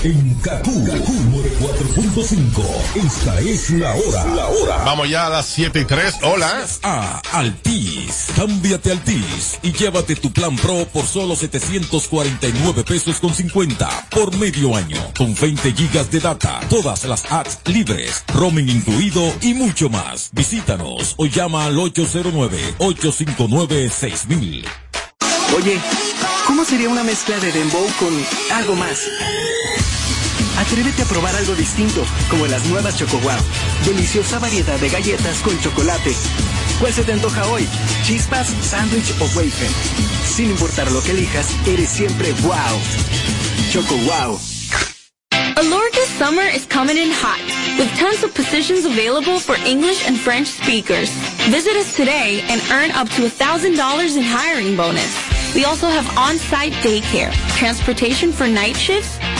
En KQ, 94.5, esta es la hora. La hora. Vamos ya a las 7 y 3. Hola. A Altis. Cámbiate Altis y llévate tu plan Pro por solo 749 pesos con 50 por medio año. Con 20 gigas de data, todas las apps libres, roaming incluido y mucho más. Visítanos o llama al 809-859-6000. Oye, ¿cómo sería una mezcla de dembow con algo más? Atrévete a probar algo distinto, como las nuevas Choco Wow. Deliciosa variedad de galletas con chocolate. ¿Cuál se te antoja hoy? ¿Chispas, sándwich o wafer? Sin importar lo que elijas, eres siempre wow. Choco Wow. Alorca summer is coming in hot, with tons of positions available for English and French speakers. Visit us today and earn up to $1,000 in hiring bonus. We also have on-site daycare, transportation for night shifts,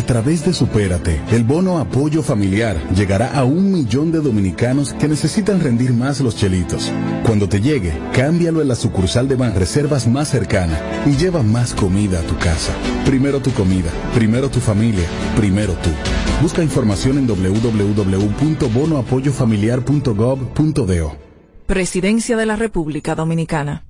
A través de Supérate, el bono apoyo familiar llegará a un millón de dominicanos que necesitan rendir más los chelitos. Cuando te llegue, cámbialo en la sucursal de Banreservas más cercana y lleva más comida a tu casa. Primero tu comida, primero tu familia, primero tú. Busca información en www.bonoapoyofamiliar.gov.do. Presidencia de la República Dominicana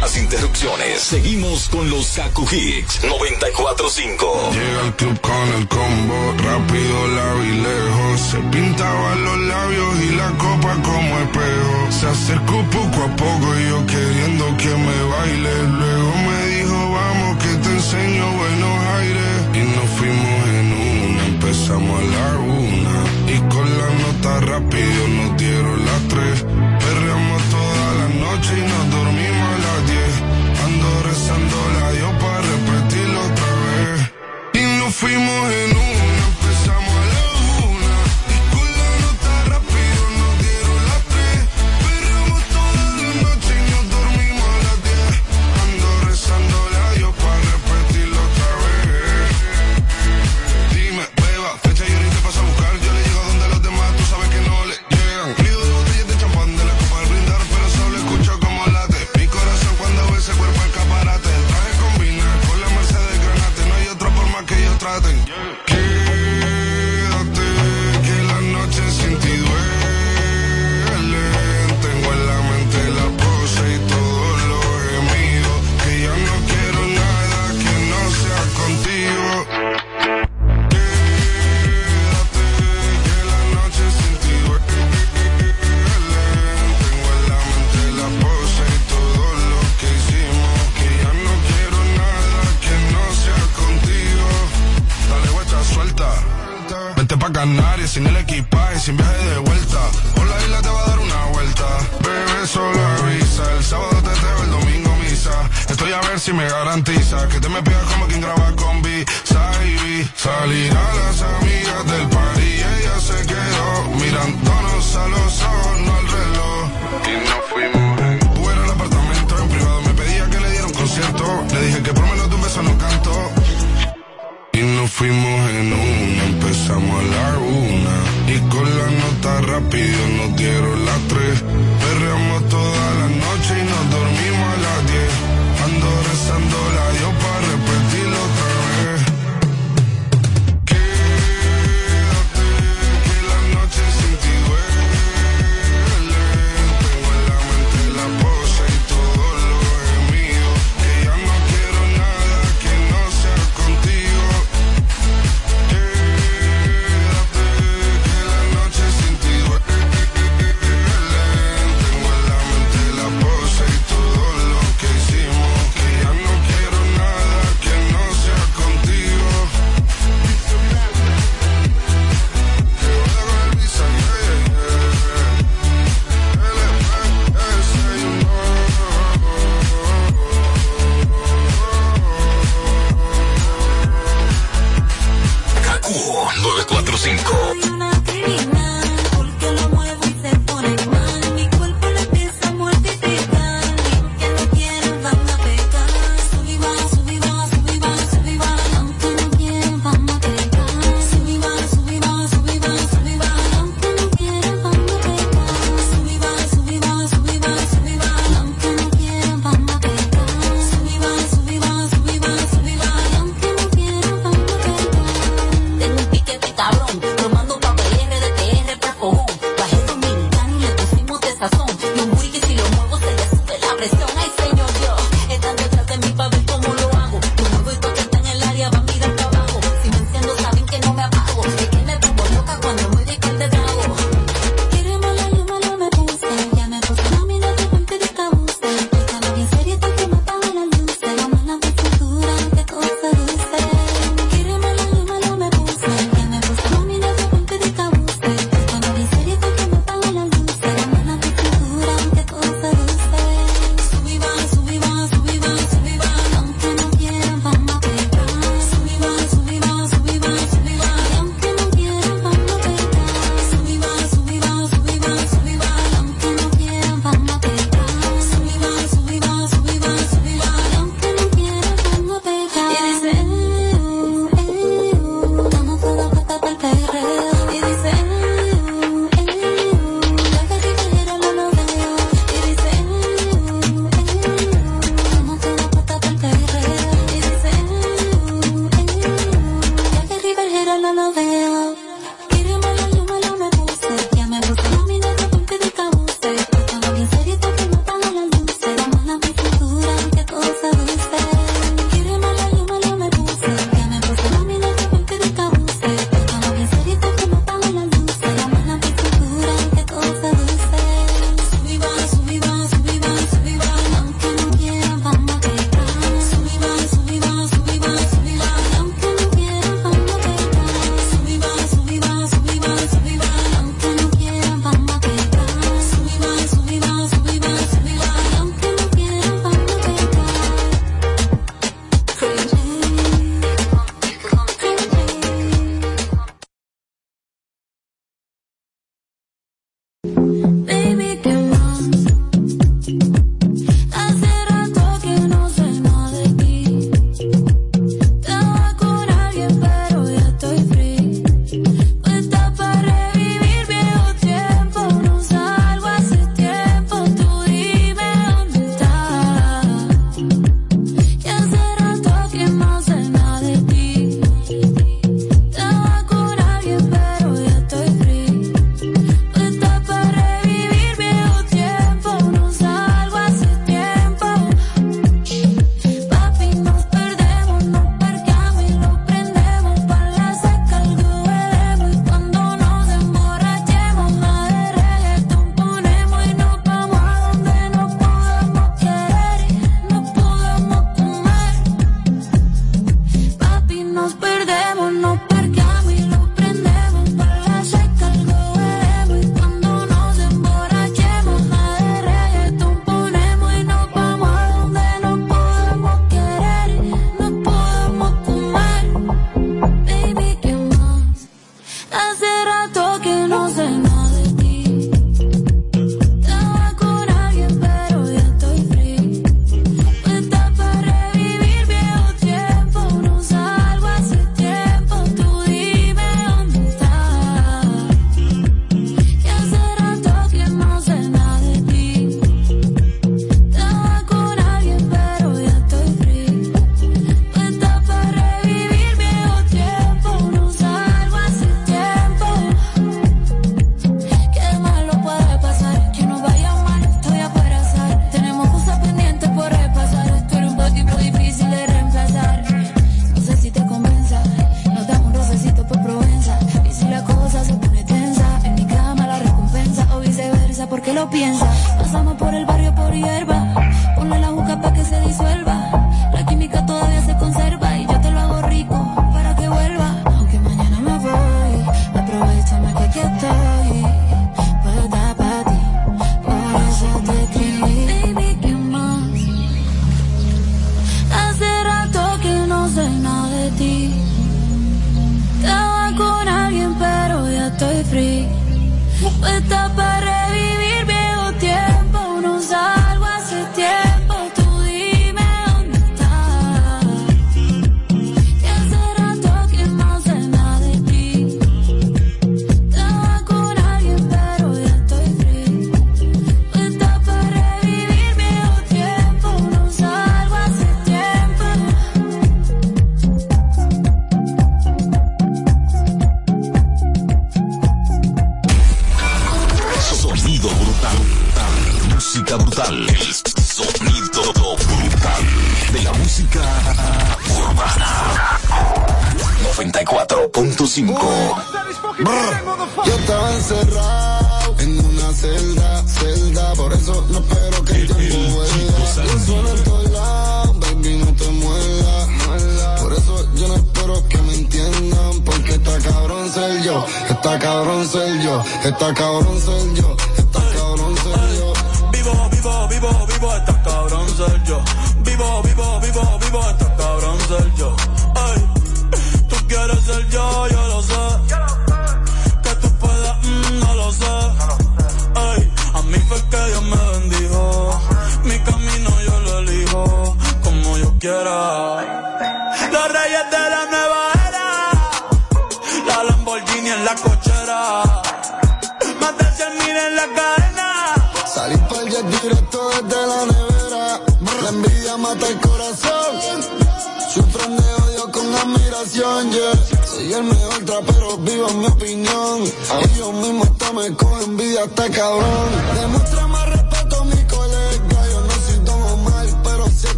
las interrupciones. Seguimos con los Kaku Hicks 94.5. Llega al club con el combo, rápido la vi lejos. Se pintaban los labios y la copa como espejo. Se acercó poco a poco y yo queriendo que me baile. Luego me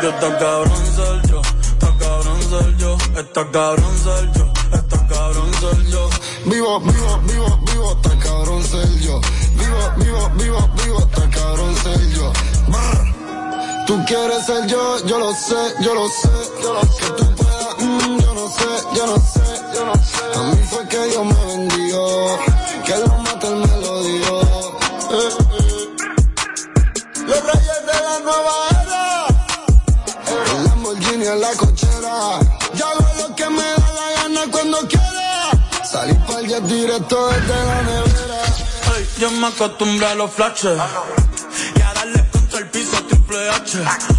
Porque está cabrón ser yo, está cabrón ser yo, está cabrón ser yo, está cabrón ser yo. Vivo, vivo, vivo, vivo, está cabrón ser yo. Vivo, vivo, vivo, vivo, está cabrón ser yo. Brr. Tú quieres ser yo, yo lo sé, yo lo sé, yo lo sé. Que tú puedas, mm, yo no sé, yo no sé, yo no sé. A mí fue que Dios me bendijo, que lo mate él me lo dio. Eh, eh. Los reyes de la nueva. El la cochera. Yo hago lo que me da la gana cuando quiera. Salí pa'l jet directo desde la nevera. Ey, yo me acostumbré a los flashes y a darle contra el piso triple H.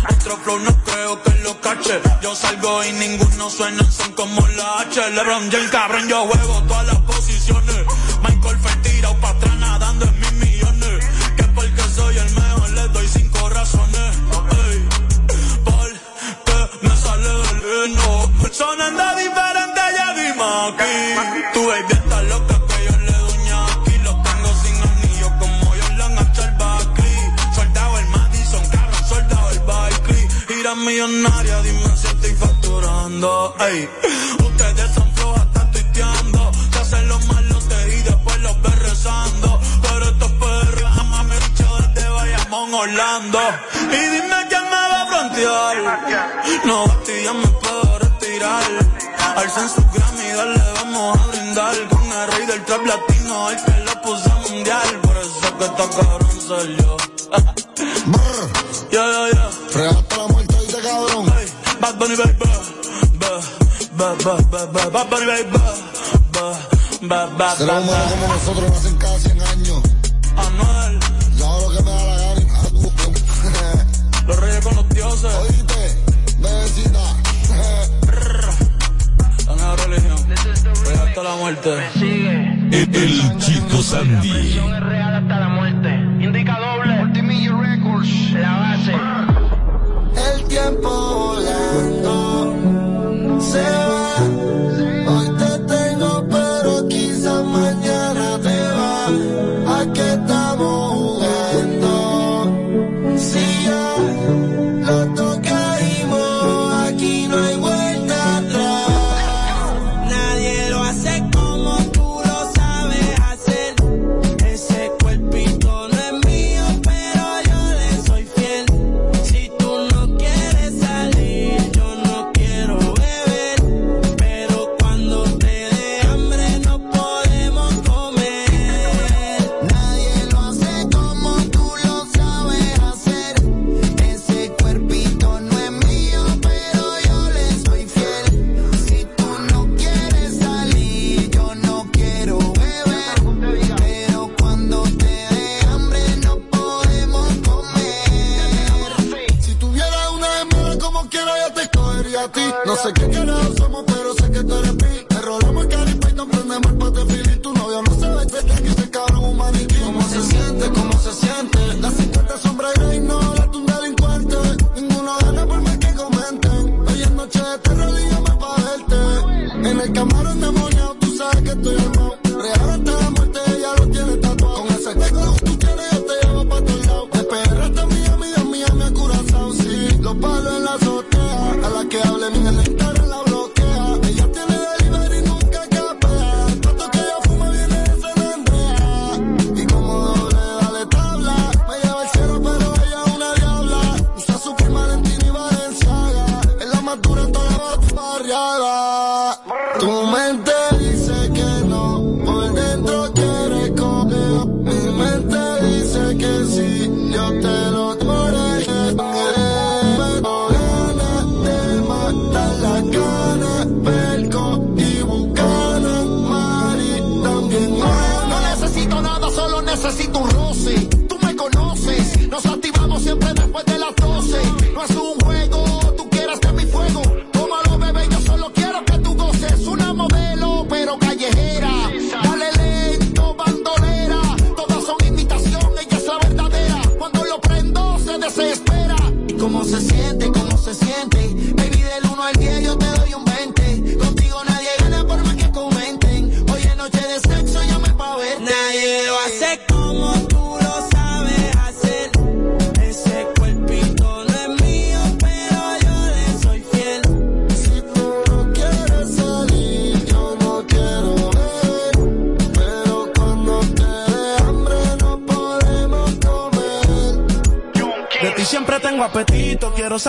Otro flow no creo que lo cache. Yo salgo y ninguno suena, son como la H. LeBron James, cabrón, yo juego todas las posiciones. Michael Phelps tirado pa' atrás nadando en mis millones. Que porque soy el mejor le doy cinco razones. Sonando diferente, ya dime aquí. Tu baby está loca que yo le doy aquí. Lo tengo sin anillo como yo le han el Barkley. Soldado el Madison, cabrón, soldado el Barkley. Gira millonaria, dime si estoy facturando. Ey, ustedes son flojas, están tuiteando. Se hacen los malotes y después los ves rezando. Pero estos perros jamás me dicho desde Bayamón, Orlando. Y dime quién me va a frontear. No, ya me puedo retirar. Alcen su Grammy, dale, vamos a brindar. Con el rey del trap latino, el que lo puso mundial. Por eso que está cabrón soy yo. Ya, ya, ya. Fregate la muerte y te cabrón. Bad Bunny, baby. Ba, ba, ba, ba, ba, Bad Bunny, baby. Ba, ba, ba, Ser ba, ba. como nosotros nacen cada 100 años. Anuel, Yo hago lo que me da la gana. los reyes con los dioses. Oíste, bebecita. Muerte. El, el Chico Sandy.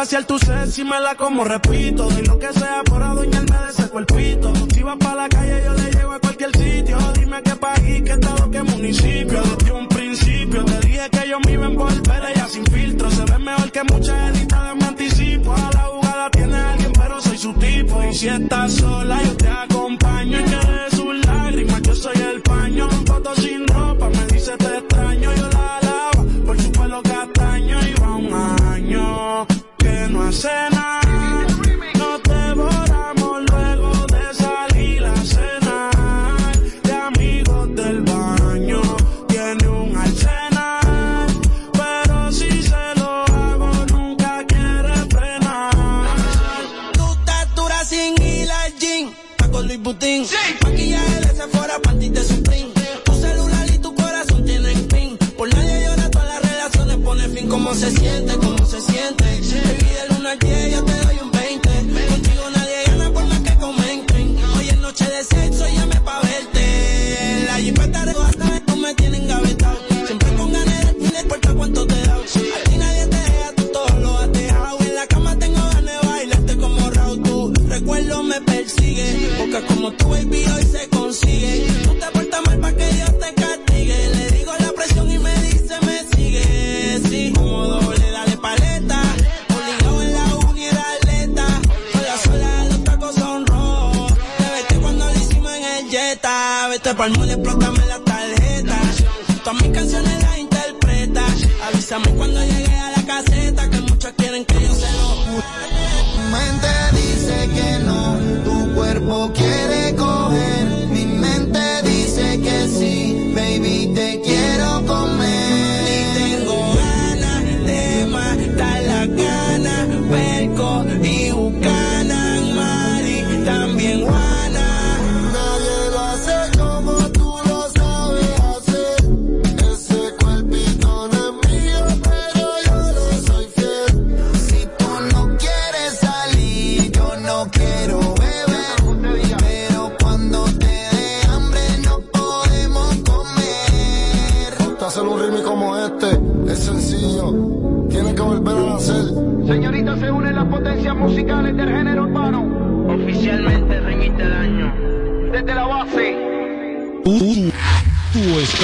saciar tu sed si me la como, repito. Doy lo que sea por adueñarme de ese cuerpito. jean, Paco Luis Butín. Sí. Maquillaje de Sephora, panty de Supreme. Tu celular y tu corazón tienen pin. Por nadie llora, todas las relaciones pone fin. Como se siente,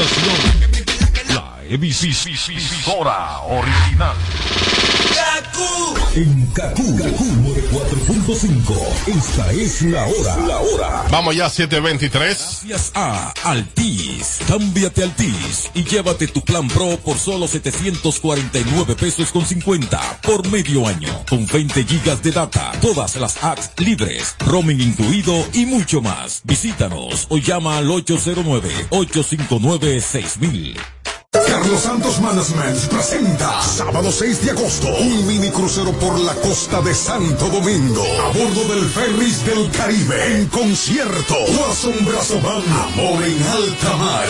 estación. La emisora original. En Kaku, Kaku 4.5. Esta es la hora. La hora. Vamos ya, 723. Gracias a Altis. Cámbiate Altis y llévate tu plan pro por solo 749 pesos con 50 por medio año. Con 20 gigas de data, todas las apps libres, roaming incluido y mucho más. Visítanos o llama al 809 859 6000. Carlos Santos Management presenta sábado 6 de agosto un mini crucero por la costa de Santo Domingo a bordo del Ferris del Caribe en concierto. Tu asombrazo van amor en alta mar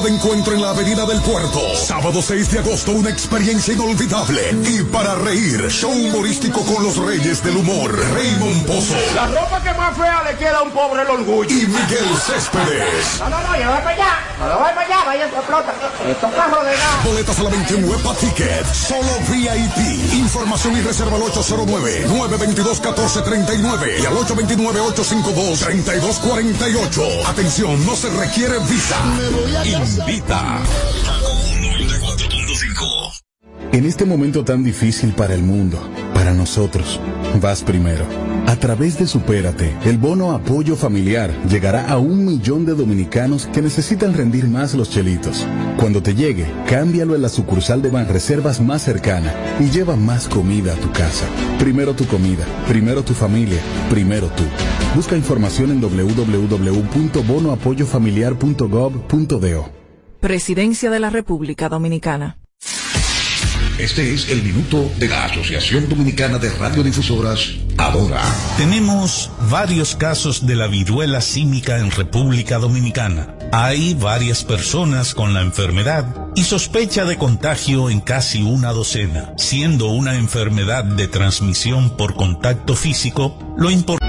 de encuentro en la Avenida del Puerto. Sábado 6 de agosto, una experiencia inolvidable. Y para reír, show humorístico con los reyes del humor. Raymond Pozo. La ropa que más fea le queda a un pobre el orgullo. Y Miguel Céspedes. No, no, no, yo voy para allá. No voy para allá, vaya, explota. Esto de Boletas solamente en Huepa Ticket. Solo VIP. Información y reserva al 809-922-1439 y al 829-852-3248. Atención, no se requiere visa. Me invita. En este momento tan difícil para el mundo. Para nosotros, vas primero. A través de Supérate, el bono apoyo familiar llegará a un millón de dominicanos que necesitan rendir más los chelitos. Cuando te llegue, cámbialo en la sucursal de Banreservas más cercana y lleva más comida a tu casa. Primero tu comida, primero tu familia, primero tú. Busca información en www.bonoapoyofamiliar.gov.do. Presidencia de la República Dominicana. Este es el minuto de la Asociación Dominicana de Radiodifusoras, Adora. Tenemos varios casos de la viruela símica en República Dominicana. Hay varias personas con la enfermedad y sospecha de contagio en casi una docena. Siendo una enfermedad de transmisión por contacto físico, lo importante